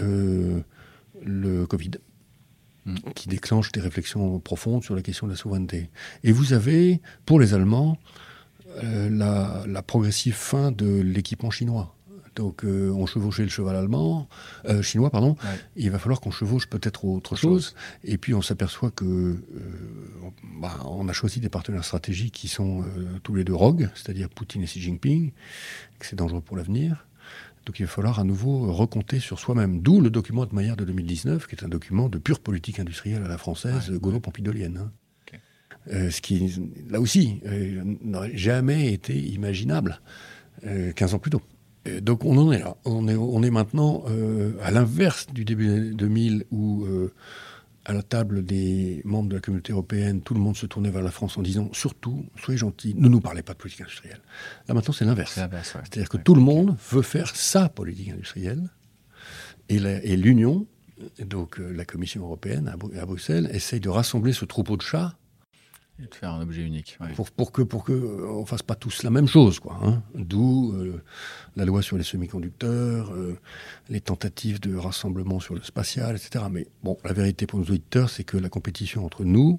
le Covid, Mm. qui déclenche des réflexions profondes sur la question de la souveraineté. Et vous avez, pour les Allemands, la, la progressive fin de l'équipement chinois. Donc, euh, on chevauchait le cheval allemand, euh, chinois, pardon. Ouais. Il va falloir qu'on chevauche peut-être autre chose. Et puis, on s'aperçoit que euh, bah, on a choisi des partenaires stratégiques qui sont tous les deux rogues, c'est-à-dire Poutine et Xi Jinping, que c'est dangereux pour l'avenir. Donc, il va falloir à nouveau recompter sur soi-même. D'où le document de Maillard de 2019, qui est un document de pure politique industrielle à la française, Ouais. gaulo-pompidolienne. hein. Euh, ce qui, là aussi, euh, n'aurait jamais été imaginable euh, 15 ans plus tôt. Donc on en est là. On est, on est maintenant euh, à l'inverse du début des années 2000 où, euh, à la table des membres de la communauté européenne, tout le monde se tournait vers la France en disant surtout, soyez gentils, ne nous parlez pas de politique industrielle. Là maintenant, c'est l'inverse. C'est l'inverse, ouais. C'est-à-dire que Ouais. tout le monde veut faire sa politique industrielle et l'Union, donc euh, la Commission européenne à, Bru- à Bruxelles, essaye de rassembler ce troupeau de chats Et de faire un objet unique. ouais. pour, pour que pour que euh, on fasse pas tous la même chose quoi hein. d'où euh, la loi sur les semi-conducteurs euh, les tentatives de rassemblement sur le spatial etc mais bon la vérité pour nos auditeurs c'est que la compétition entre nous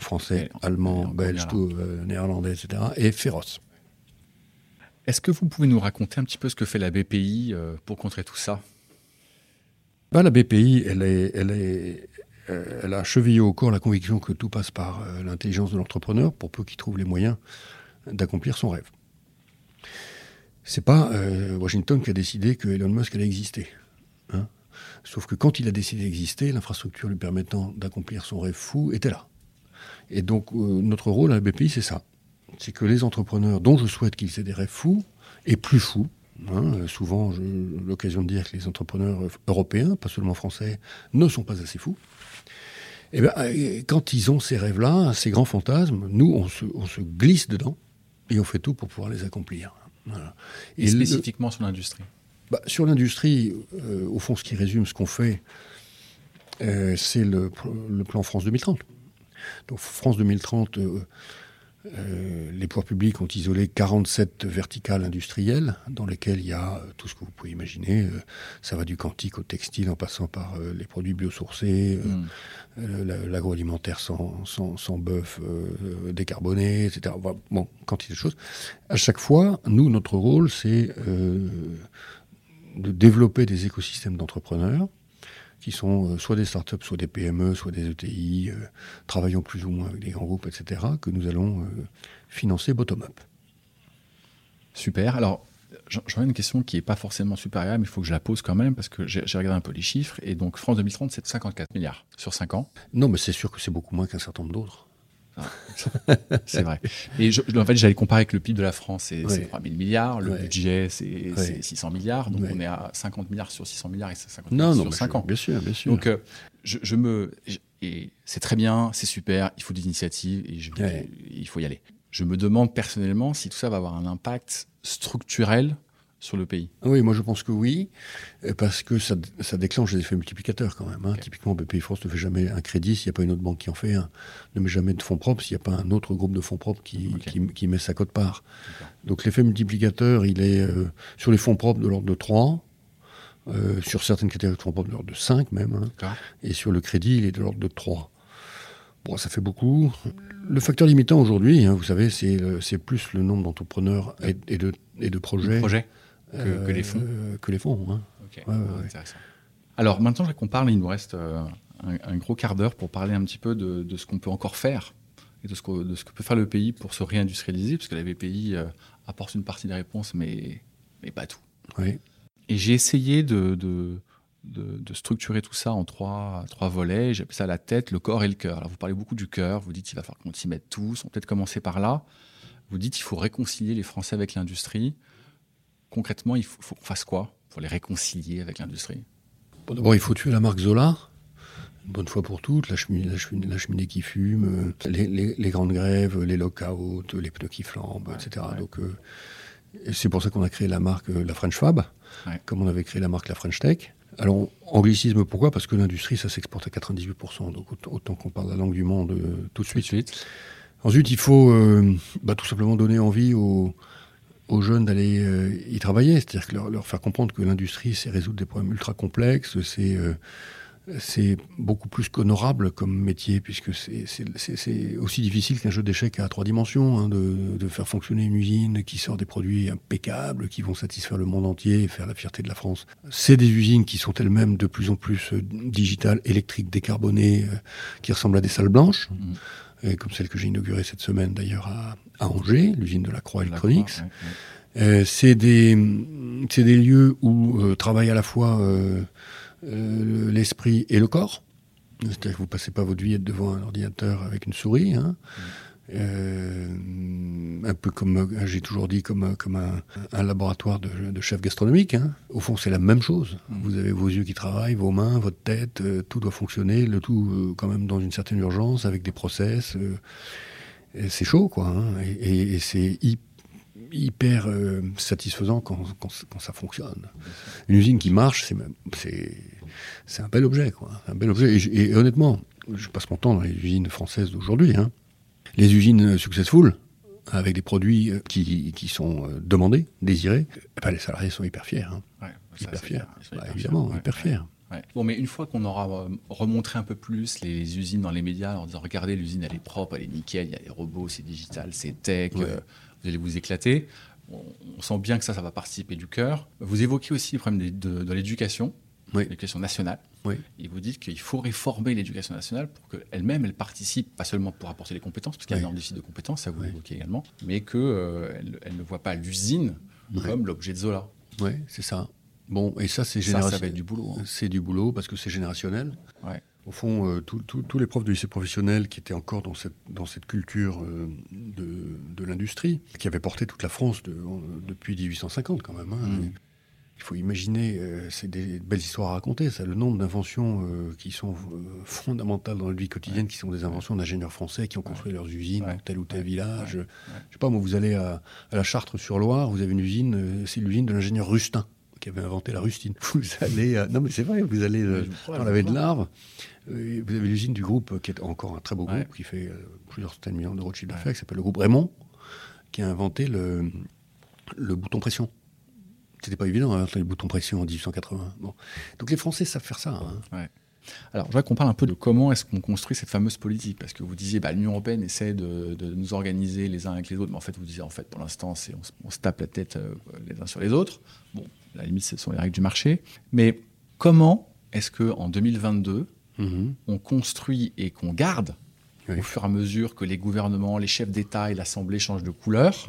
français Et- allemands belges euh, néerlandais etc est féroce Est-ce que vous pouvez nous raconter un petit peu ce que fait la BPI pour contrer tout ça? Bah, La BPI, elle, est, elle, est, elle a chevillé au corps la conviction que tout passe par l'intelligence de l'entrepreneur pour peu qu'il trouve les moyens d'accomplir son rêve. C'est pas Washington qui a décidé que Elon Musk allait exister. Hein. Sauf que quand il a décidé d'exister, l'infrastructure lui permettant d'accomplir son rêve fou était là. Et donc euh, notre rôle à la BPI, c'est ça. C'est que les entrepreneurs dont je souhaite qu'ils aient des rêves fous, et plus fous, hein, euh, souvent j'ai l'occasion de dire que les entrepreneurs européens, pas seulement français, ne sont pas assez fous. Et eh bien, euh, quand ils ont ces rêves-là, ces grands fantasmes, nous, on se, glisse dedans et on fait tout pour pouvoir les accomplir. Et, spécifiquement sur l'industrie bah, sur l'industrie, euh, au fond, ce qui résume ce qu'on fait, euh, c'est le, plan France 2030. Donc France 2030, euh, les pouvoirs publics ont isolé 47 verticales industrielles dans lesquelles il y a tout ce que vous pouvez imaginer. ça va du quantique au textile en passant par les produits biosourcés, mm. l'agroalimentaire sans, sans, sans bœuf décarboné, etc. Bon, quantité de choses. À chaque fois, nous, notre rôle, c'est de développer des écosystèmes d'entrepreneurs qui sont euh, soit des startups, soit des PME, soit des ETI, euh, travaillant plus ou moins avec des grands groupes, etc., que nous allons euh, financer bottom-up. Super. Alors, j'en ai une question qui n'est pas forcément supérieure, mais il faut que je la pose quand même, parce que j'ai regardé un peu les chiffres, et donc France 2030, c'est 54 milliards sur 5 ans. Non, mais c'est sûr que c'est beaucoup moins qu'un certain nombre d'autres. c'est vrai. Et en fait, j'allais comparer avec le PIB de la France, c'est 3 000 milliards, le budget, c'est 600 milliards, donc on est à 50 milliards sur 600 milliards et 50 milliards sur 5 ans. Bien sûr, bien sûr. Donc, euh, je, me. Et c'est très bien, c'est super, il faut des initiatives et il faut y aller. Je me demande personnellement si tout ça va avoir un impact structurel sur le pays Oui, moi je pense que oui, euh, parce que ça, déclenche des effets multiplicateurs quand même. Hein. Typiquement, BPI France ne fait jamais un crédit s'il n'y a pas une autre banque qui en fait un, ne met jamais de fonds propres s'il n'y a pas un autre groupe de fonds propres qui, qui, met sa cote part. Donc l'effet multiplicateur, il est euh, sur les fonds propres de l'ordre de 3, euh, sur certaines catégories de fonds propres de l'ordre de 5 même, hein. et sur le crédit, il est de l'ordre de 3. Bon, ça fait beaucoup. Le facteur limitant aujourd'hui, hein, vous savez, c'est plus le nombre d'entrepreneurs et, de, et de projets. Que, les fonds euh, Que les fonds, hein. Alors maintenant qu'on parle, il nous reste euh, un, gros quart d'heure pour parler un petit peu de, ce qu'on peut encore faire et de ce, que, de ce que peut faire le pays pour se réindustrialiser, parce que la BPI euh, apporte une partie des réponses, mais, mais pas tout. Oui. Et j'ai essayé de, de, de, structurer tout ça en trois, trois volets. J'appelle ça la tête, le corps et le cœur. Alors vous parlez beaucoup du cœur, vous dites qu'il va falloir qu'on s'y mette tous, on peut peut-être commencer par là. Vous dites qu'il faut réconcilier les Français avec l'industrie concrètement, il faut, qu'on fasse quoi pour les réconcilier avec l'industrie? D'abord, il faut tuer la marque Zola, une bonne fois pour toutes, la cheminée, la cheminée, qui fume, euh, les, grandes grèves, les lockouts, les pneus qui flambent, etc. Donc, euh, c'est pour ça qu'on a créé la marque euh, la French Fab, comme on avait créé la marque la French Tech. Alors, anglicisme, pourquoi? Parce que l'industrie, ça s'exporte à 98%, donc autant qu'on parle la langue du monde tout de suite. Ensuite, il faut bah, tout simplement donner envie aux, aux jeunes d'aller euh, y travailler, c'est-à-dire leur, faire comprendre que l'industrie, c'est résoudre des problèmes ultra complexes, c'est euh, beaucoup plus qu'honorable comme métier, puisque c'est aussi difficile qu'un jeu d'échecs à trois dimensions, hein, de, de, faire fonctionner une usine qui sort des produits impeccables, qui vont satisfaire le monde entier et faire la fierté de la France. C'est des usines qui sont elles-mêmes de plus en plus euh, digitales, électriques, décarbonées, qui ressemblent à des salles blanches. Mmh comme celle que j'ai inaugurée cette semaine d'ailleurs à, Angers, l'usine de la Croix Electronics. Euh, c'est des, des lieux où euh, travaillent à la fois euh, l'esprit et le corps. C'est-à-dire que vous passez pas votre vie devant un ordinateur avec une souris. Hein. Euh, un peu comme j'ai toujours dit, comme, comme un, laboratoire de, de, chef gastronomique. Hein. Au fond, c'est la même chose. Mm. Vous avez vos yeux qui travaillent, vos mains, votre tête, euh, tout doit fonctionner, le tout euh, quand même dans une certaine urgence, avec des process. c'est chaud, quoi. Hein. Et, c'est hyper satisfaisant quand, quand, ça fonctionne. Une usine qui marche, c'est c'est un bel objet, quoi. Un bel objet. Et, et, honnêtement, je passe mon temps dans les usines françaises d'aujourd'hui. Hein les usines successful, avec des produits euh, qui, qui sont euh, demandés, désirés, eh ben, les salariés sont hyper fiers. Hein. hyper fiers. Bah, évidemment, hyper fiers. Bon, mais une fois qu'on aura euh, remontré un peu plus les usines dans les médias en disant regardez, l'usine elle est propre, elle est nickel, il y a des robots, c'est digital, c'est tech, vous allez vous éclater. on, sent bien que ça, ça va participer du cœur. Vous évoquez aussi le problème de, de l'éducation, l'éducation nationale. Oui. Et vous dites qu'il faut réformer l'éducation nationale pour qu'elle-même, elle participe, pas seulement pour apporter les compétences, parce qu'il y a un énorme déficit de compétences, ça vous l'évoquez également, mais qu'elle euh, elle ne voit pas l'usine comme l'objet de Zola. Oui, c'est ça. Bon, et ça, c'est générationnel. Ça, va être du boulot. Hein. C'est du boulot parce que c'est générationnel. Ouais. Au fond, euh, tous les profs de lycée professionnel qui étaient encore dans cette, dans cette culture euh, de, de l'industrie, qui avaient porté toute la France de, depuis 1850 quand même. Hein. Mm. Il faut imaginer, euh, c'est des belles histoires à raconter, ça, le nombre d'inventions qui sont fondamentales dans la vie quotidienne, qui sont des inventions d'ingénieurs français qui ont construit leurs usines dans tel ou tel village. Je sais pas, moi, vous allez à, à la Chartre-sur-Loire, vous avez une usine, c'est l'usine de l'ingénieur Rustin qui avait inventé la rustine. Vous allez, non mais c'est vrai, vous allez dans la baie de l'Arve, euh, vous avez l'usine du groupe qui est encore un très beau groupe qui fait euh, plusieurs centaines de millions d'euros de chiffre d'affaires, qui s'appelle le groupe Raymond, qui a inventé le, le bouton pression. C'était pas évident d'inventer le bouton pression en 1880. Bon. Donc les Français savent faire ça. Hein. Alors, je voudrais qu'on parle un peu de comment est-ce qu'on construit cette fameuse politique, parce que vous disiez, bah, l'Union européenne essaie de, nous organiser les uns avec les autres, mais en fait, vous disiez, en fait, pour l'instant, c'est on, se tape la tête euh, les uns sur les autres. Bon, la limite, ce sont les règles du marché. Mais comment est-ce que en 2022, mhm. on construit et qu'on garde, au fur et à mesure que les gouvernements, les chefs d'État et l'Assemblée changent de couleur,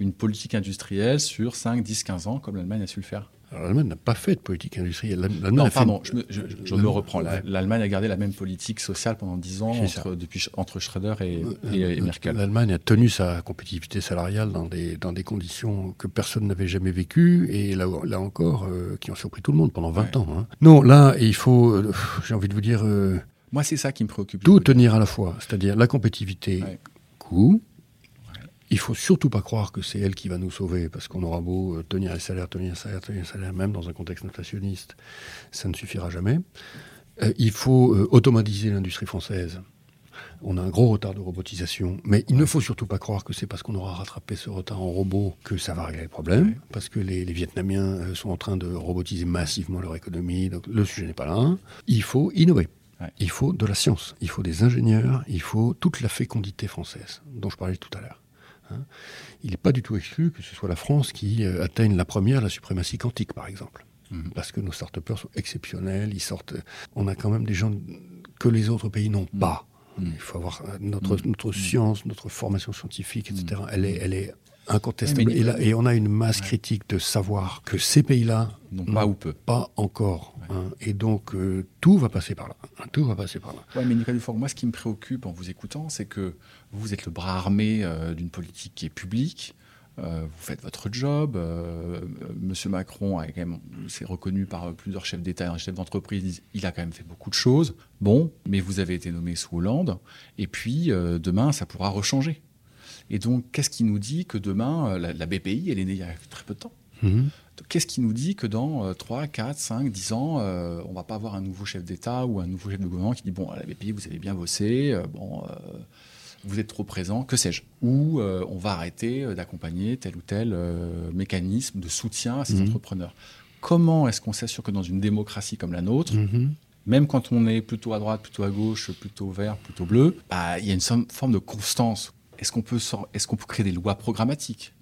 une politique industrielle sur 5, 10, 15 ans, comme l'Allemagne a su le faire l'Allemagne n'a pas fait de politique industrielle. Non, pardon, je, me, je, reprends. L'Allemagne a gardé la même politique sociale pendant dix ans entre, depuis, entre Schröder et, et, Merkel. L'Allemagne a tenu sa compétitivité salariale dans des, dans des conditions que personne n'avait jamais vécues et là, là encore, euh, qui ont surpris tout le monde pendant 20 ans. Hein. Non, là, il faut, euh, j'ai envie de vous dire... Euh, Moi, c'est ça qui me préoccupe. Tout tenir à la fois, c'est-à-dire la compétitivité, coût, il faut surtout pas croire que c'est elle qui va nous sauver, parce qu'on aura beau euh, tenir les salaires, tenir les salaires, tenir les salaires, même dans un contexte inflationniste, ça ne suffira jamais. Euh, il faut euh, automatiser l'industrie française. On a un gros retard de robotisation, mais il ne faut surtout pas croire que c'est parce qu'on aura rattrapé ce retard en robot que ça va régler le problème, parce que les, les, Vietnamiens sont en train de robotiser massivement leur économie, donc le sujet n'est pas là. Il faut innover. Il faut de la science, il faut des ingénieurs, il faut toute la fécondité française, dont je parlais tout à l'heure. Hein. Il n'est pas du tout exclu que ce soit la France qui euh, atteigne la première, la suprématie quantique, par exemple. Mhm. Parce que nos start sont exceptionnels, ils sortent. On a quand même des gens que les autres pays n'ont mhm. pas. Mhm. Il faut avoir euh, notre, notre science, notre formation scientifique, etc. Elle est, elle est incontestable. Et, là, et, on a une masse critique de savoir que ces pays-là n'ont pas ou peu. Pas encore. Hein. Et donc, euh, tout va passer par là. Hein. Tout va passer par là. Oui, mais Nicolas Dufour, moi, ce qui me préoccupe en vous écoutant, c'est que vous êtes le bras armé euh, d'une politique qui est publique. Euh, vous faites votre job. Monsieur Macron s'est reconnu par plusieurs chefs d'État et chefs d'entreprise. Il a quand même fait beaucoup de choses. Bon, mais vous avez été nommé sous Hollande. Et puis, demain, ça pourra rechanger. Et donc, qu'est-ce qui nous dit que demain, la, BPI, elle est née il y a très peu de temps mhm. Qu'est-ce qui nous dit que dans 3, 4, 5, 10 ans, euh, on ne va pas avoir un nouveau chef d'État ou un nouveau chef de gouvernement qui dit Bon, à la BPI, vous avez bien bossé, euh, bon, euh, vous êtes trop présent, que sais-je Ou on va arrêter d'accompagner tel ou tel mécanisme de soutien à ces mhm. entrepreneurs. Comment est-ce qu'on s'assure que dans une démocratie comme la nôtre, mhm. même quand on est plutôt à droite, plutôt à gauche, plutôt vert, plutôt bleu, bah, il y a une forme de constance Est-ce qu'on peut, est qu'on peut créer des lois programmatiques?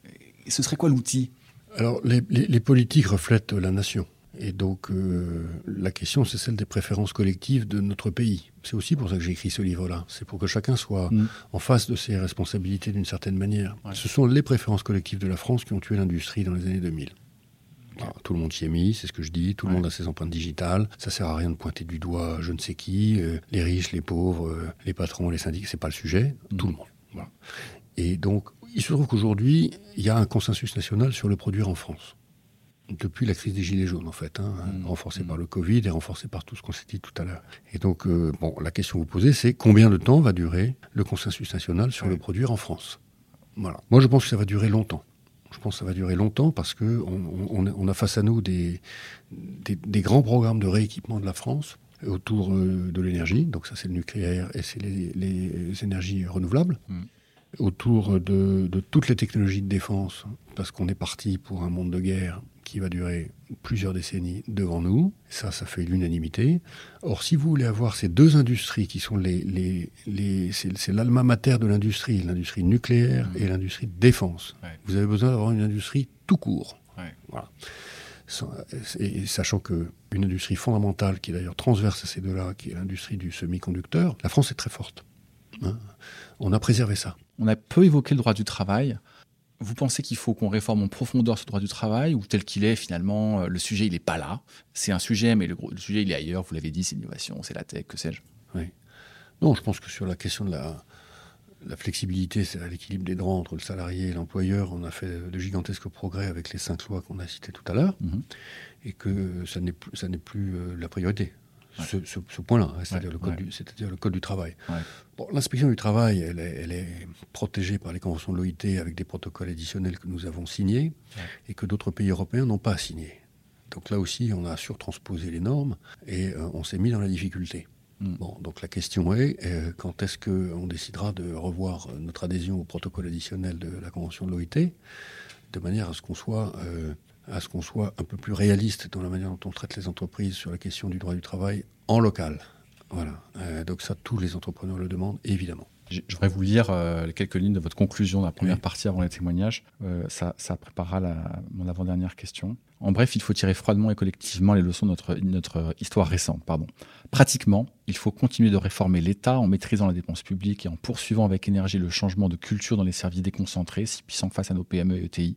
Et ce serait quoi l'outil? Alors, les, politiques reflètent la nation. Et donc, euh, la question, c'est celle des préférences collectives de notre pays. C'est aussi pour ça que j'ai écrit ce livre-là. C'est pour que chacun soit mm. en face de ses responsabilités d'une certaine manière. Ce sont les préférences collectives de la France qui ont tué l'industrie dans les années 2000. tout le monde s'y est mis, c'est ce que je dis. Tout le monde a ses empreintes digitales. Ça sert à rien de pointer du doigt je ne sais qui, euh, les riches, les pauvres, euh, les patrons, les syndicats. C'est pas le sujet. Tout mm. le monde. Et donc, il se trouve qu'aujourd'hui, il y a un consensus national sur le produire en France. Depuis la crise des Gilets jaunes, en fait, hein, mmh. renforcé par mmh. le Covid et renforcé par tout ce qu'on s'est dit tout à l'heure. Et donc, euh, bon, la question que vous posez, c'est combien de temps va durer le consensus national sur le produire en France? Voilà. Moi, je pense que ça va durer longtemps. Je pense que ça va durer longtemps parce que on, a face à nous des, des, grands programmes de rééquipement de la France autour euh, de l'énergie. Donc ça, c'est le nucléaire et c'est les, énergies renouvelables. Mmh. autour de, toutes les technologies de défense, parce qu'on est parti pour un monde de guerre qui va durer plusieurs décennies devant nous. Ça, ça fait l'unanimité. Or, si vous voulez avoir ces deux industries qui sont les, les, les c'est l'alma mater de l'industrie, l'industrie nucléaire et l'industrie de défense. Vous avez besoin d'avoir une industrie tout court. Voilà. Et sachant qu'une industrie fondamentale, qui est d'ailleurs transverse à ces deux-là, qui est l'industrie du semi-conducteur, la France est très forte. Hein. On a préservé ça. On a peu évoqué le droit du travail. Vous pensez qu'il faut qu'on réforme en profondeur ce droit du travail ou tel qu'il est finalement euh, le sujet il n'est pas là? C'est un sujet mais le, sujet il est ailleurs. Vous l'avez dit, c'est l'innovation, c'est la tech, que sais-je. Oui. Non, je pense que sur la question de la, la flexibilité, c'est l'équilibre des droits entre le salarié et l'employeur. On a fait de gigantesques progrès avec les cinq lois qu'on a citées tout à l'heure, mhm. et que ça n'est plus, ça n'est plus euh, la priorité. Ce, point-là, hein, c'est-à-dire le, le, code du travail. Bon, L'inspection du travail, elle est, elle est, protégée par les conventions de l'OIT avec des protocoles additionnels que nous avons signés et que d'autres pays européens n'ont pas signés. Donc là aussi, on a surtransposé les normes et euh, on s'est mis dans la difficulté. Mm. Bon, donc la question est euh, quand est-ce qu'on décidera de revoir notre adhésion au protocole additionnel de la Convention de l'OIT, de manière à ce qu'on soit, euh, à soit un peu plus réaliste dans la manière dont on traite les entreprises sur la question du droit du travail en local. Voilà. Euh, donc ça, tous les entrepreneurs le demandent, évidemment. Je voudrais vous lire quelques lignes de votre conclusion de la première partie avant les témoignages. ça, ça, préparera la, mon avant-dernière question. En bref, il faut tirer froidement et collectivement les leçons de notre, notre histoire récente. Pardon. Pratiquement, il faut continuer de réformer l'État en maîtrisant la dépense publique et en poursuivant avec énergie le changement de culture dans les services déconcentrés, si puissants face à nos PME et ETI.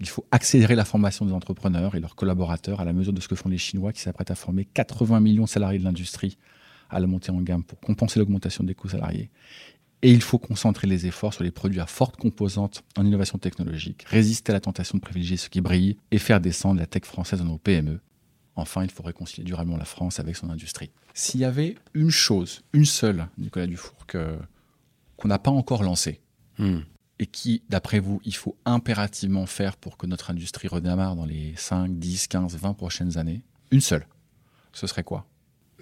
Il faut accélérer la formation des entrepreneurs et leurs collaborateurs à la mesure de ce que font les Chinois qui s'apprêtent à former 80 millions de salariés de l'industrie à la montée en gamme pour compenser l'augmentation des coûts salariés. Et il faut concentrer les efforts sur les produits à forte composante en innovation technologique, résister à la tentation de privilégier ce qui brille et faire descendre la tech française dans nos PME. Enfin, il faut réconcilier durablement la France avec son industrie. S'il y avait une chose, une seule, Nicolas Dufour, qu'on n'a pas encore lancée, hmm. et qui, d'après vous, il faut impérativement faire pour que notre industrie redémarre dans les 5, 10, 15, 20 prochaines années, une seule, ce serait quoi?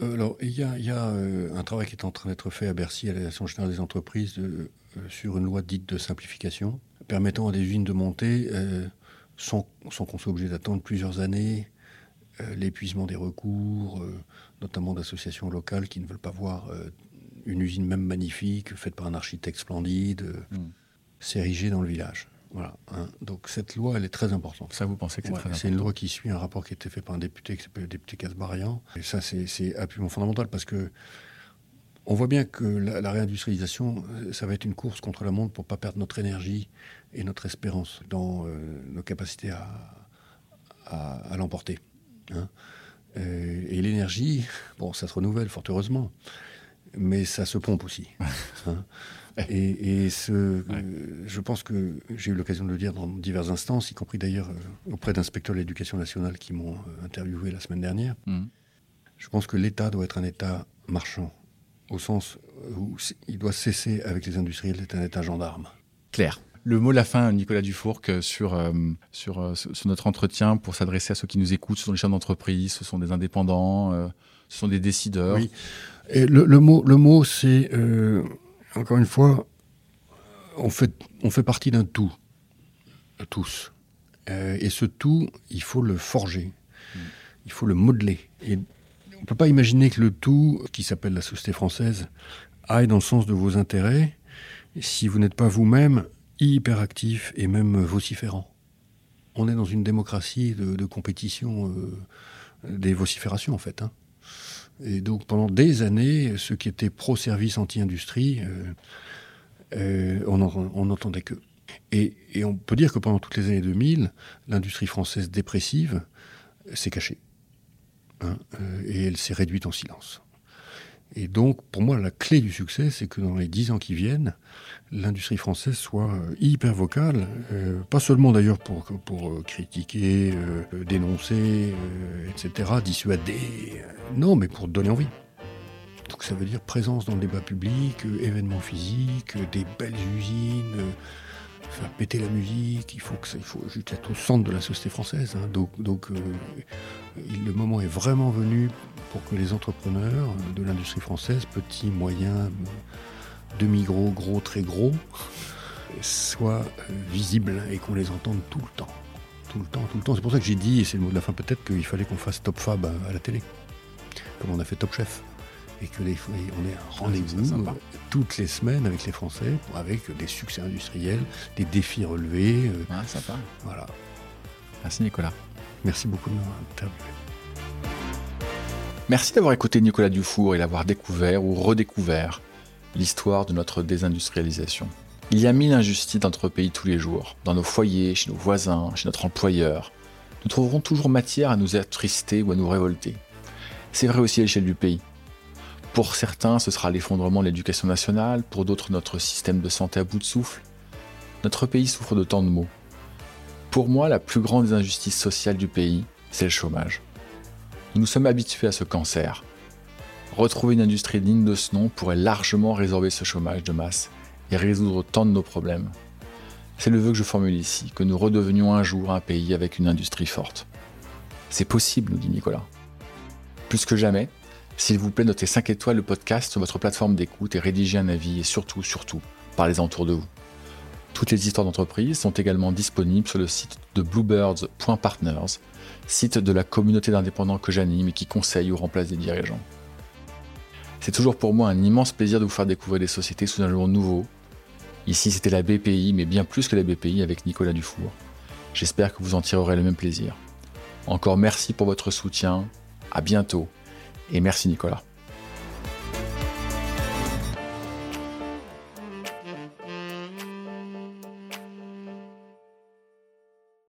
Alors, il y a, euh, un travail qui est en train d'être fait à Bercy, à la Direction générale des entreprises, euh, sur une loi dite de simplification, permettant à des usines de monter, sans, qu'on soit obligé d'attendre plusieurs années, l'épuisement des recours, notamment d'associations locales qui ne veulent pas voir une usine même magnifique, faite par un architecte splendide, mmh. s'ériger dans le village. Voilà. Hein. Donc cette loi, elle est très importante. Ça, vous pensez que c'est très important C'est une loi qui suit un rapport qui a été fait par un député qui s'appelle le député Casbarian. Et ça, c'est absolument fondamental parce que on voit bien que la, réindustrialisation, euh, ça va être une course contre la montre pour pas perdre notre énergie et notre espérance dans euh, nos capacités à, à, l'emporter. Hein. Euh, et l'énergie, bon, ça se renouvelle fort heureusement, mais ça se pompe aussi. Hein. Et, ce, euh, je pense que j'ai eu l'occasion de le dire dans diverses instances, y compris d'ailleurs euh, auprès d'inspecteurs de l'éducation nationale qui m'ont euh, interviewé la semaine dernière. Mm. Je pense que l'État doit être un État marchand, au sens où il doit cesser avec les industriels d'être un État gendarme. Claire. Le mot de la fin, Nicolas Dufourc, sur, sur, sur, notre entretien pour s'adresser à ceux qui nous écoutent. Ce sont les chefs d'entreprise, ce sont des indépendants, ce sont des décideurs. Oui. Et le, le mot, le mot c'est encore une fois, on fait, on fait partie d'un tout, tous. Euh, et ce tout, il faut le forger, il faut le modeler. On ne peut pas imaginer que le tout, qui s'appelle la société française, aille dans le sens de vos intérêts si vous n'êtes pas vous-même hyper actif et même vociférant. On est dans une démocratie de, compétition, euh, des vociférations en fait. Hein. Et donc pendant des années, ceux qui étaient pro-service anti-industrie, euh, euh, on n'entendait que. Et, on peut dire que pendant toutes les années 2000, l'industrie française dépressive s'est cachée. Hein, euh, et elle s'est réduite en silence. Et donc, pour moi, la clé du succès, c'est que dans les dix ans qui viennent, l'industrie française soit euh, hyper vocale, euh, pas seulement d'ailleurs pour, pour euh, critiquer, dénoncer, etc., dissuader, non, mais pour donner envie. Donc ça veut dire présence dans le débat public, événements physiques, des belles usines, faire péter la musique, il faut que ça, il faut juste être au centre de la société française. Hein. Donc, donc le moment est vraiment venu pour que les entrepreneurs de l'industrie française, petits, moyens, demi-gros, gros, très gros, soient visibles et qu'on les entende tout le temps. Tout le temps, tout le temps. C'est pour ça que j'ai dit, et c'est le mot de la fin peut-être, qu'il fallait qu'on fasse Top Fab à la télé, comme on a fait Top Chef et que les, on ait un ah, rendez-vous toutes les semaines avec les Français, avec des succès industriels, des défis relevés. Ah, sympa. Voilà. Merci Nicolas. Merci beaucoup de m'avoir interviewé. Merci d'avoir écouté Nicolas Dufour et d'avoir découvert ou redécouvert l'histoire de notre désindustrialisation. Il y a mille injustices dans notre pays tous les jours, dans nos foyers, chez nos voisins, chez notre employeur. Nous trouverons toujours matière à nous attrister ou à nous révolter. C'est vrai aussi à l'échelle du pays. Pour certains, ce sera l'effondrement de l'éducation nationale, pour d'autres, notre système de santé à bout de souffle. Notre pays souffre de tant de maux. Pour moi, la plus grande des injustices sociales du pays, c'est le chômage. Nous sommes habitués à ce cancer. Retrouver une industrie digne de ce nom pourrait largement résorber ce chômage de masse et résoudre tant de nos problèmes. C'est le vœu que je formule ici, que nous redevenions un jour un pays avec une industrie forte. C'est possible, nous dit Nicolas. Plus que jamais, s'il vous plaît, notez 5 étoiles le podcast sur votre plateforme d'écoute et rédigez un avis et surtout, surtout, parlez-en autour de vous. Toutes les histoires d'entreprise sont également disponibles sur le site de bluebirds.partners, site de la communauté d'indépendants que j'anime et qui conseille ou remplace des dirigeants. C'est toujours pour moi un immense plaisir de vous faire découvrir des sociétés sous un jour nouveau. Ici, c'était la BPI, mais bien plus que la BPI avec Nicolas Dufour. J'espère que vous en tirerez le même plaisir. Encore merci pour votre soutien. À bientôt et merci Nicolas.